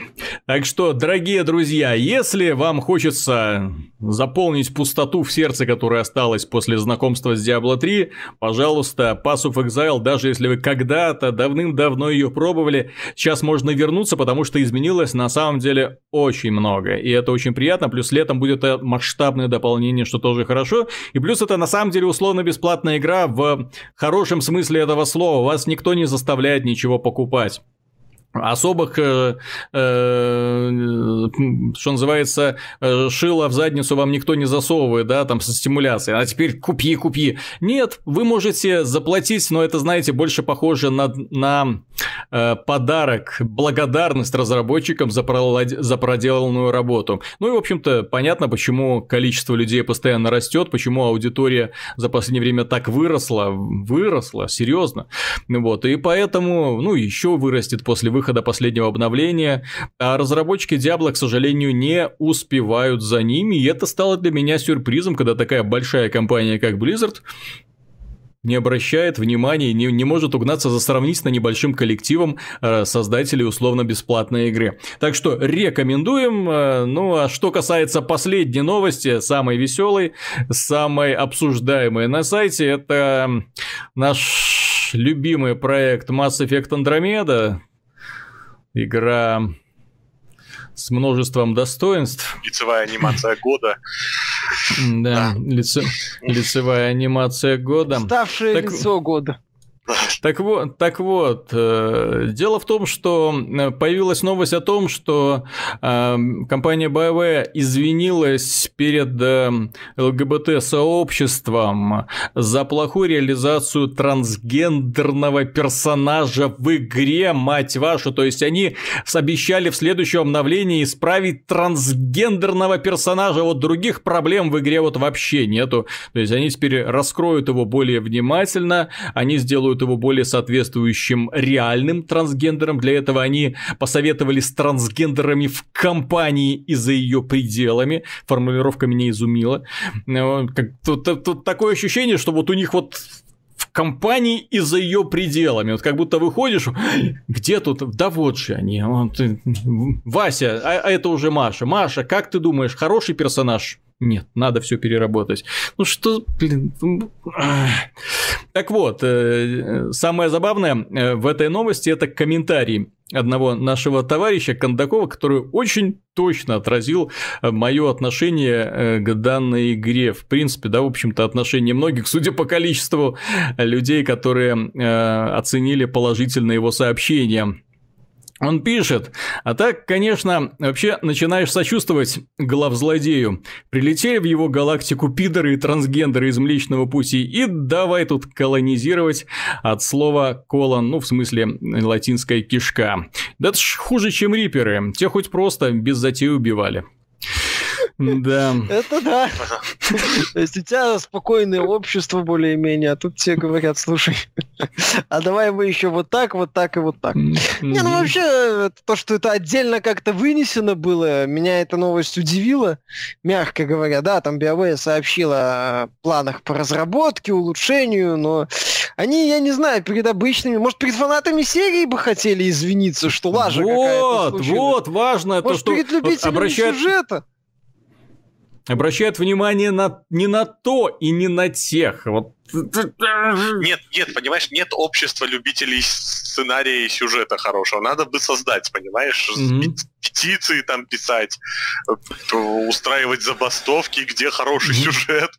Так что, дорогие друзья, если вам хочется заполнить пустоту в сердце, которая осталась после знакомства с Diablo 3, пожалуйста, Pass of Exile, даже если вы когда-то давным-давно ее пробовали, сейчас можно вернуться, потому что изменилось на самом деле очень много. И это очень приятно. Плюс летом будет масштабное дополнение, что тоже хорошо. И плюс это на самом деле условно бесплатная игра в хорошем смысле этого слова. Вас никто не заставляет ничего покупать особых, э, э, что называется, э, шило в задницу вам никто не засовывает, да, там со стимуляцией, а теперь купи, купи. Нет, вы можете заплатить, но это, знаете, больше похоже на, на подарок, благодарность разработчикам за, за проделанную работу. Ну и, в общем-то, понятно, почему количество людей постоянно растет, почему аудитория за последнее время так выросла, выросла, серьезно. Вот, и поэтому, ну, еще вырастет после выхода последнего обновления, а разработчики Diablo, к сожалению, не успевают за ними, и это стало для меня сюрпризом, когда такая большая компания, как Blizzard, не обращает внимания, не, не может угнаться за сравнительно небольшим коллективом э, создателей условно-бесплатной игры. Так что рекомендуем. Э, ну а что касается последней новости, самой веселой, самой обсуждаемой на сайте, это наш любимый проект Mass Effect Andromeda, игра с множеством достоинств. Лицевая анимация года. Да, лице, лицевая анимация года. Ставшее так... лицо года. Так вот, так вот, э, дело в том, что э, появилась новость о том, что э, компания BioWare извинилась перед ЛГБТ-сообществом за плохую реализацию трансгендерного персонажа в игре, мать вашу. То есть они обещали в следующем обновлении исправить трансгендерного персонажа. Вот других проблем в игре вот вообще нету. То есть они теперь раскроют его более внимательно, они сделают его более соответствующим реальным трансгендерам. Для этого они посоветовали с трансгендерами в компании и за ее пределами. Формулировка меня изумила. Э, тут, тут такое ощущение, что вот у них вот в компании и за ее пределами. Вот как будто выходишь, где тут? Да вот же они. Вот, Вася, а, а это уже Маша. Маша, как ты думаешь, хороший персонаж? Нет, надо все переработать. Ну что, блин. Так вот, э, самое забавное э, в этой новости это комментарий одного нашего товарища Кондакова, который очень точно отразил э, мое отношение к данной игре. В принципе, да, в общем-то, отношение многих, судя по количеству людей, которые оценили положительно его сообщение. Он пишет, а так, конечно, вообще начинаешь сочувствовать главзлодею. Прилетели в его галактику пидоры и трансгендеры из Млечного Пути и давай тут колонизировать от слова колон, ну, в смысле, латинская кишка. Да это ж хуже, чем риперы, те хоть просто без затеи убивали. Да. Это да. То есть у тебя спокойное общество более-менее, а тут тебе говорят, слушай, а давай мы еще вот так, вот так и вот так. Не, ну вообще, то, что это отдельно как-то вынесено было, меня эта новость удивила, мягко говоря. Да, там BioWare сообщила о планах по разработке, улучшению, но они, я не знаю, перед обычными, может, перед фанатами серии бы хотели извиниться, что лажа вот, Вот, важно может, то, что перед любителями обращают... сюжета обращают внимание на, не на то и не на тех. Вот. Нет, нет, понимаешь, нет общества любителей сценария и сюжета хорошего. Надо бы создать, понимаешь, mm-hmm. петиции там писать, э, устраивать забастовки, где хороший mm-hmm. сюжет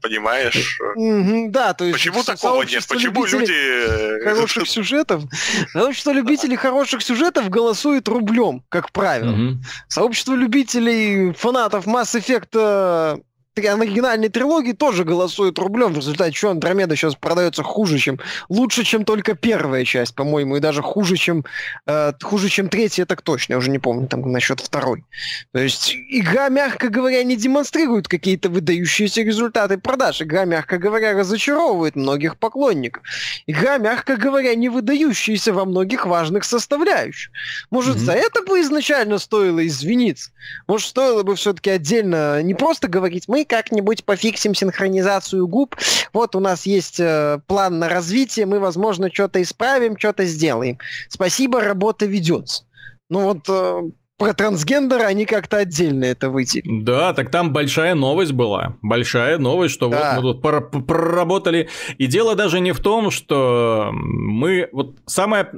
понимаешь? Mm-hmm, да, то есть... Почему такого нет? Почему люди... Э, хороших сюжетов? Сообщество любителей хороших сюжетов голосует рублем, как правило. Mm-hmm. Сообщество любителей фанатов Mass Effect оригинальной трилогии тоже голосуют рублем, в результате чего Андромеда сейчас продается хуже, чем лучше, чем только первая часть, по-моему, и даже хуже, чем э, хуже, чем третья, так точно, я уже не помню там насчет второй. То есть игра, мягко говоря, не демонстрирует какие-то выдающиеся результаты продаж. Игра, мягко говоря, разочаровывает многих поклонников. Игра, мягко говоря, не выдающаяся во многих важных составляющих. Может, mm-hmm. за это бы изначально стоило извиниться? Может, стоило бы все-таки отдельно не просто говорить, мы как-нибудь пофиксим синхронизацию губ. Вот у нас есть э, план на развитие, мы, возможно, что-то исправим, что-то сделаем. Спасибо, работа ведется. Ну вот э, про трансгендера они как-то отдельно это выйти. Да, так там большая новость была. Большая новость, что да. вот мы тут пор- проработали. И дело даже не в том, что мы... Вот самое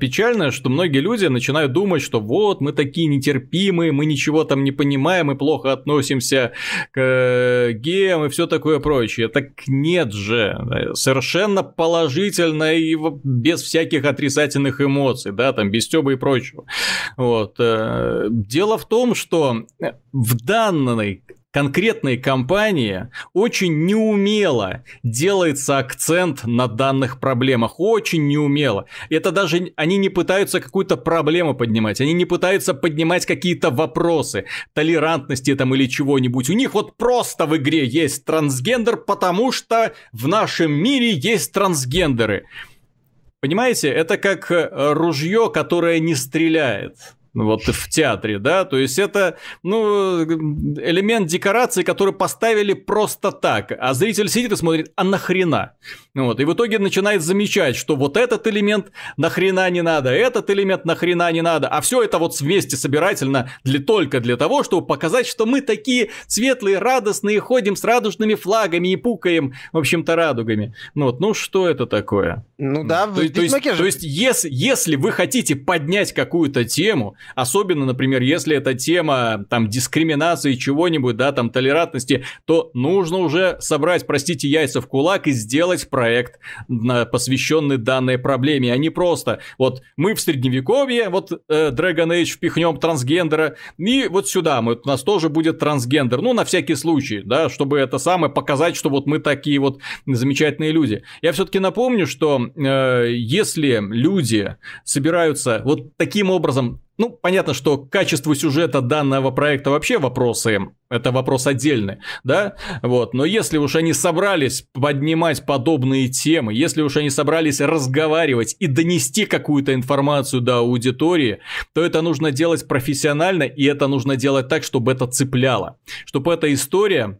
печальное, что многие люди начинают думать, что вот мы такие нетерпимые, мы ничего там не понимаем, мы плохо относимся к э, геям и все такое прочее. Так нет же. Совершенно положительно и без всяких отрицательных эмоций, да, там без стёба и прочего. Вот э, Дело в том, что в данной конкретной компании очень неумело делается акцент на данных проблемах. Очень неумело. Это даже они не пытаются какую-то проблему поднимать. Они не пытаются поднимать какие-то вопросы толерантности там или чего-нибудь. У них вот просто в игре есть трансгендер, потому что в нашем мире есть трансгендеры. Понимаете, это как э, ружье, которое не стреляет вот в театре, да, то есть это, ну, элемент декорации, который поставили просто так, а зритель сидит и смотрит, а нахрена? Вот, и в итоге начинает замечать, что вот этот элемент нахрена не надо, этот элемент нахрена не надо, а все это вот вместе собирательно для, только для того, чтобы показать, что мы такие светлые, радостные, ходим с радужными флагами и пукаем, в общем-то, радугами. Ну вот, ну что это такое? Ну да, то, то, есть, то есть, если, если вы хотите поднять какую-то тему, Особенно, например, если это тема там дискриминации чего-нибудь, да, там толерантности, то нужно уже собрать, простите, яйца в кулак и сделать проект, посвященный данной проблеме, а не просто вот мы в средневековье, вот э, Dragon Age впихнем трансгендера, и вот сюда мы, у нас тоже будет трансгендер, ну, на всякий случай, да, чтобы это самое показать, что вот мы такие вот замечательные люди. Я все-таки напомню, что э, если люди собираются вот таким образом ну, понятно, что к качеству сюжета данного проекта вообще вопросы, это вопрос отдельный, да, вот, но если уж они собрались поднимать подобные темы, если уж они собрались разговаривать и донести какую-то информацию до аудитории, то это нужно делать профессионально, и это нужно делать так, чтобы это цепляло, чтобы эта история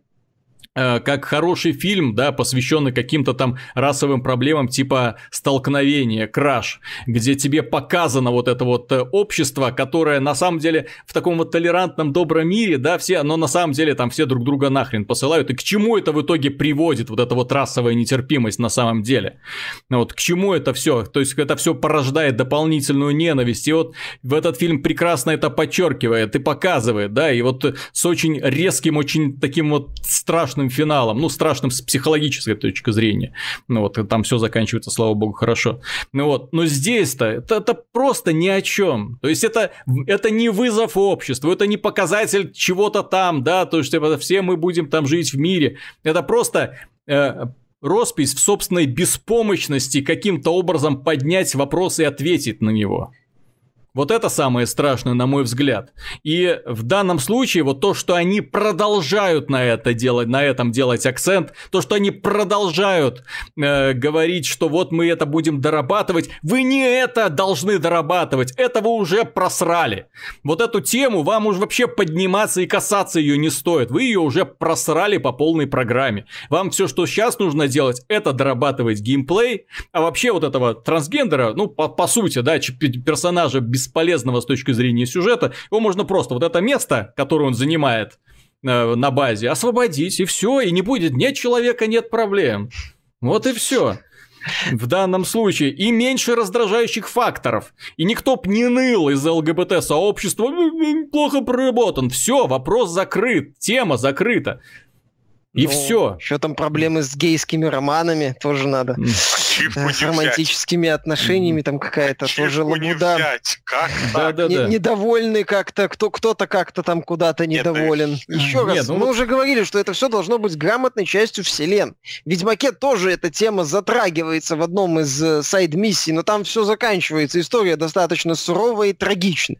как хороший фильм, да, посвященный каким-то там расовым проблемам типа столкновения, краш, где тебе показано вот это вот э, общество, которое на самом деле в таком вот толерантном добром мире, да, все, но на самом деле там все друг друга нахрен посылают, и к чему это в итоге приводит, вот эта вот расовая нетерпимость на самом деле, вот к чему это все, то есть это все порождает дополнительную ненависть, и вот в этот фильм прекрасно это подчеркивает и показывает, да, и вот с очень резким, очень таким вот страшным страшным финалом, ну, страшным с психологической точки зрения. Ну, вот, там все заканчивается, слава богу, хорошо. Ну, вот, но здесь-то это, это просто ни о чем. То есть, это, это не вызов обществу, это не показатель чего-то там, да, то есть, типа, все мы будем там жить в мире. Это просто э, роспись в собственной беспомощности каким-то образом поднять вопрос и ответить на него. Вот это самое страшное, на мой взгляд. И в данном случае вот то, что они продолжают на это делать, на этом делать акцент, то, что они продолжают э, говорить, что вот мы это будем дорабатывать, вы не это должны дорабатывать, этого уже просрали. Вот эту тему вам уже вообще подниматься и касаться ее не стоит, вы ее уже просрали по полной программе. Вам все, что сейчас нужно делать, это дорабатывать геймплей, а вообще вот этого трансгендера, ну по, по сути, да, персонажа без бесполезного с точки зрения сюжета, его можно просто вот это место, которое он занимает э, на базе, освободить, и все, и не будет нет человека, нет проблем. Вот и все. В данном случае и меньше раздражающих факторов. И никто б не ныл из ЛГБТ-сообщества, плохо проработан. Все, вопрос закрыт, тема закрыта. И ну, все. Еще там проблемы с гейскими романами тоже надо. С романтическими отношениями там какая-то тоже лабуда. Как да, да, да. Недовольны как-то, кто, кто-то как-то там куда-то недоволен. Еще раз, ну мы уже говорили, что это все должно быть грамотной частью вселен. В Ведьмаке тоже эта тема затрагивается в одном из э, сайд-миссий, но там все заканчивается. История достаточно суровая и трагичная.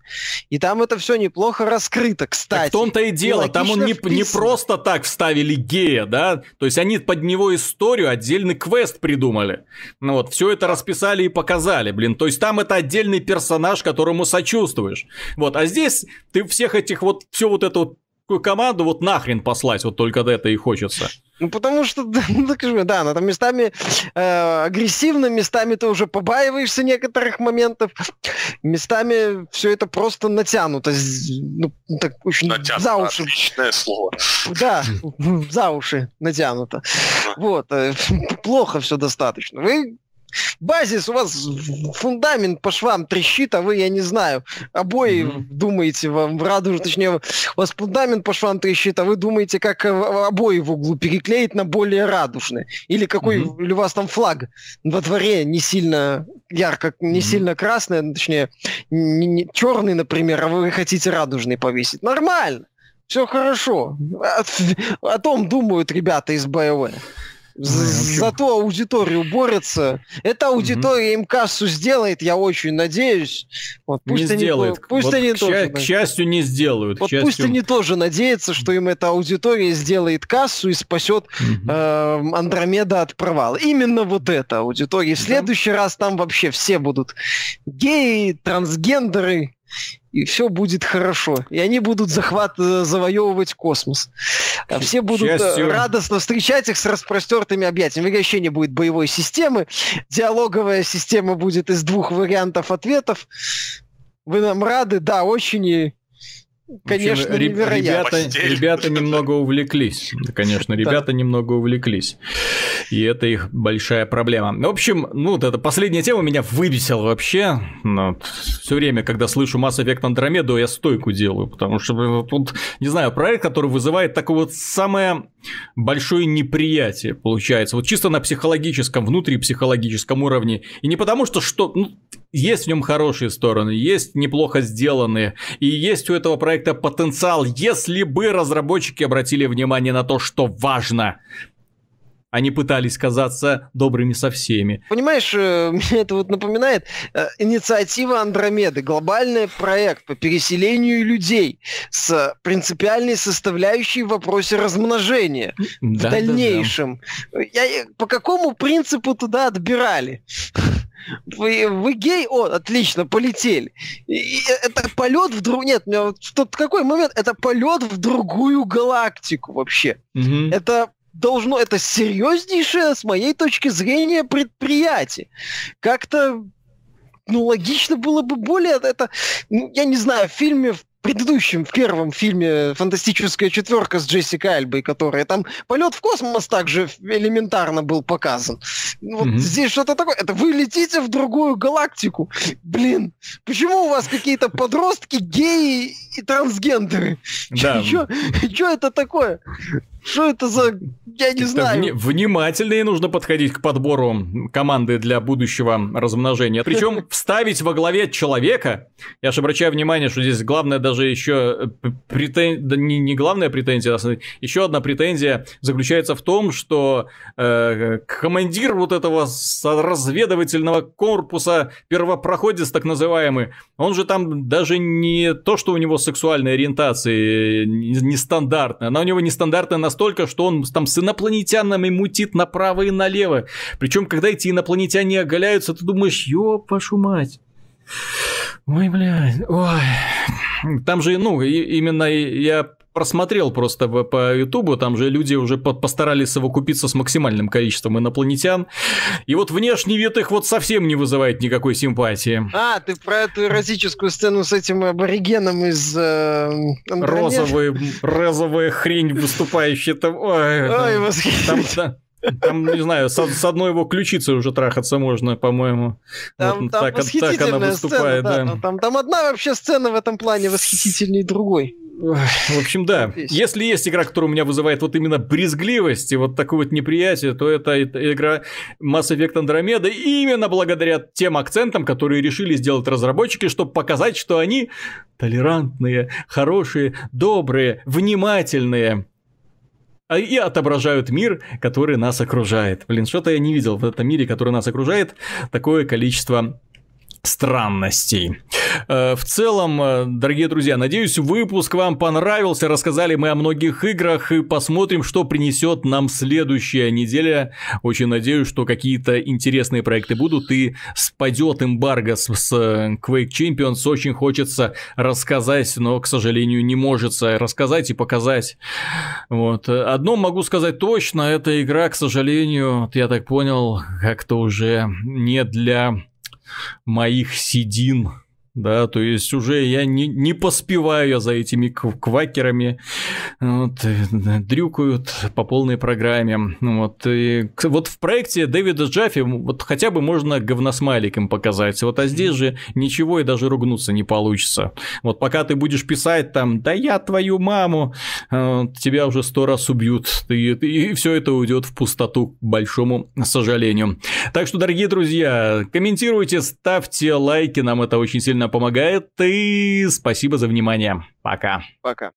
И там это все неплохо раскрыто, кстати. в том-то и дело, там он не, не просто так вставили идея, да, то есть они под него историю, отдельный квест придумали. Ну вот, все это расписали и показали, блин, то есть там это отдельный персонаж, которому сочувствуешь. Вот, а здесь ты всех этих вот, все вот это вот команду вот нахрен послать, вот только это и хочется. Ну, потому что, ну, так же, да, она там местами э, агрессивно, местами ты уже побаиваешься некоторых моментов, местами все это просто натянуто, ну, так очень натянуто, за уши. Отличное слово. Да, за уши натянуто. Вот, э, плохо все достаточно. Вы базис, у вас фундамент по швам трещит, а вы, я не знаю, обои mm-hmm. думаете вам в радужную, точнее, у вас фундамент по швам трещит, а вы думаете, как э, обои в углу переклеить на более радужные. Или какой, mm-hmm. или у вас там флаг во дворе не сильно ярко, не mm-hmm. сильно красный, точнее, не, не, черный, например, а вы хотите радужный повесить. Нормально. Все хорошо. О, о том думают ребята из БОВ. Зато аудиторию борется. Эта аудитория им кассу сделает, я очень надеюсь. Вот, пусть не они, сделает. Пусть вот они к, тоже, к счастью, не сделают. Вот пусть они тоже надеются, что им эта аудитория сделает кассу и спасет угу. э, Андромеда от провала. Именно вот эта аудитория. В следующий раз там вообще все будут геи, трансгендеры и все будет хорошо. И они будут захват, э, завоевывать космос. А все будут э, Счастью. радостно встречать их с распростертыми объятиями. Вообще не будет боевой системы. Диалоговая система будет из двух вариантов ответов. Вы нам рады? Да, очень. И конечно, общем, невероятно. Ребята, ребята немного увлеклись. Конечно, ребята немного увлеклись. И это их большая проблема. В общем, ну, вот эта последняя тема меня выбесила вообще. Ну, все время, когда слышу Mass Effect Andromeda, я стойку делаю, потому что тут, не знаю, проект, который вызывает такое вот самое большое неприятие, получается. Вот чисто на психологическом, внутрипсихологическом уровне. И не потому, что что... Ну, есть в нем хорошие стороны, есть неплохо сделанные, и есть у этого проекта потенциал, если бы разработчики обратили внимание на то, что важно. Они пытались казаться добрыми со всеми. Понимаешь, э, мне это вот напоминает э, инициатива Андромеды, глобальный проект по переселению людей с принципиальной составляющей в вопросе размножения да, в дальнейшем. Да, да. Я, по какому принципу туда отбирали? Вы, вы гей? О, отлично, полетели. И, это полет в другую... Нет, у меня вот в тот какой момент? Это полет в другую галактику вообще. Угу. Это должно... Это серьезнейшее, с моей точки зрения, предприятие. Как-то ну, логично было бы более это, ну, я не знаю, в фильме предыдущем, в первом фильме «Фантастическая четверка» с Джессикой Альбой, которая там полет в космос также элементарно был показан. Вот mm-hmm. здесь что-то такое. Это вы летите в другую галактику. Блин, почему у вас какие-то подростки, геи и трансгендеры? Да. Что это такое? Что это за... Я не это знаю. Вни- внимательнее нужно подходить к подбору команды для будущего размножения. Причем вставить во главе человека. Я же обращаю внимание, что здесь главное даже еще э, претензия... Да не, не главная претензия, а еще одна претензия заключается в том, что э, командир вот этого разведывательного корпуса, первопроходец так называемый, он же там даже не то, что у него сексуальная ориентация нестандартная, она у него нестандартная на настолько, что он там с инопланетянами мутит направо и налево. Причем, когда эти инопланетяне оголяются, ты думаешь, ёб вашу мать. Ой, блядь, ой. Там же, ну, и, именно я просмотрел просто по Ютубу, там же люди уже постарались совокупиться с максимальным количеством инопланетян. И вот внешний вид их вот совсем не вызывает никакой симпатии. А, ты про эту эротическую сцену с этим аборигеном из э, Розовый, розовая хрень выступающая там. Ой, Ой восхитительно. Там, не знаю, с, с одной его ключицы уже трахаться можно, по-моему. Там, вот, там так, так она выступает, сцена, да. да. Там, там одна вообще сцена в этом плане восхитительнее другой. В общем, да. Если есть игра, которая у меня вызывает вот именно брезгливость и вот такое вот неприятие, то это игра Mass Effect Andromeda именно благодаря тем акцентам, которые решили сделать разработчики, чтобы показать, что они толерантные, хорошие, добрые, внимательные а и отображают мир, который нас окружает. Блин, что-то я не видел в этом мире, который нас окружает, такое количество странностей. Э, в целом, э, дорогие друзья, надеюсь, выпуск вам понравился. Рассказали мы о многих играх и посмотрим, что принесет нам следующая неделя. Очень надеюсь, что какие-то интересные проекты будут и спадет эмбарго с, с Quake Champions. Очень хочется рассказать, но, к сожалению, не может рассказать и показать. Вот. Одно могу сказать точно, эта игра, к сожалению, я так понял, как-то уже не для моих седин да, то есть уже я не, не поспеваю я за этими квакерами, вот, э, дрюкают по полной программе, вот, и, вот в проекте Дэвида Джаффи вот хотя бы можно говносмайликом показать, вот, а здесь же ничего и даже ругнуться не получится, вот, пока ты будешь писать там, да я твою маму, вот, тебя уже сто раз убьют, и, и все это уйдет в пустоту, к большому сожалению. Так что, дорогие друзья, комментируйте, ставьте лайки, нам это очень сильно помогает. И спасибо за внимание. Пока. Пока.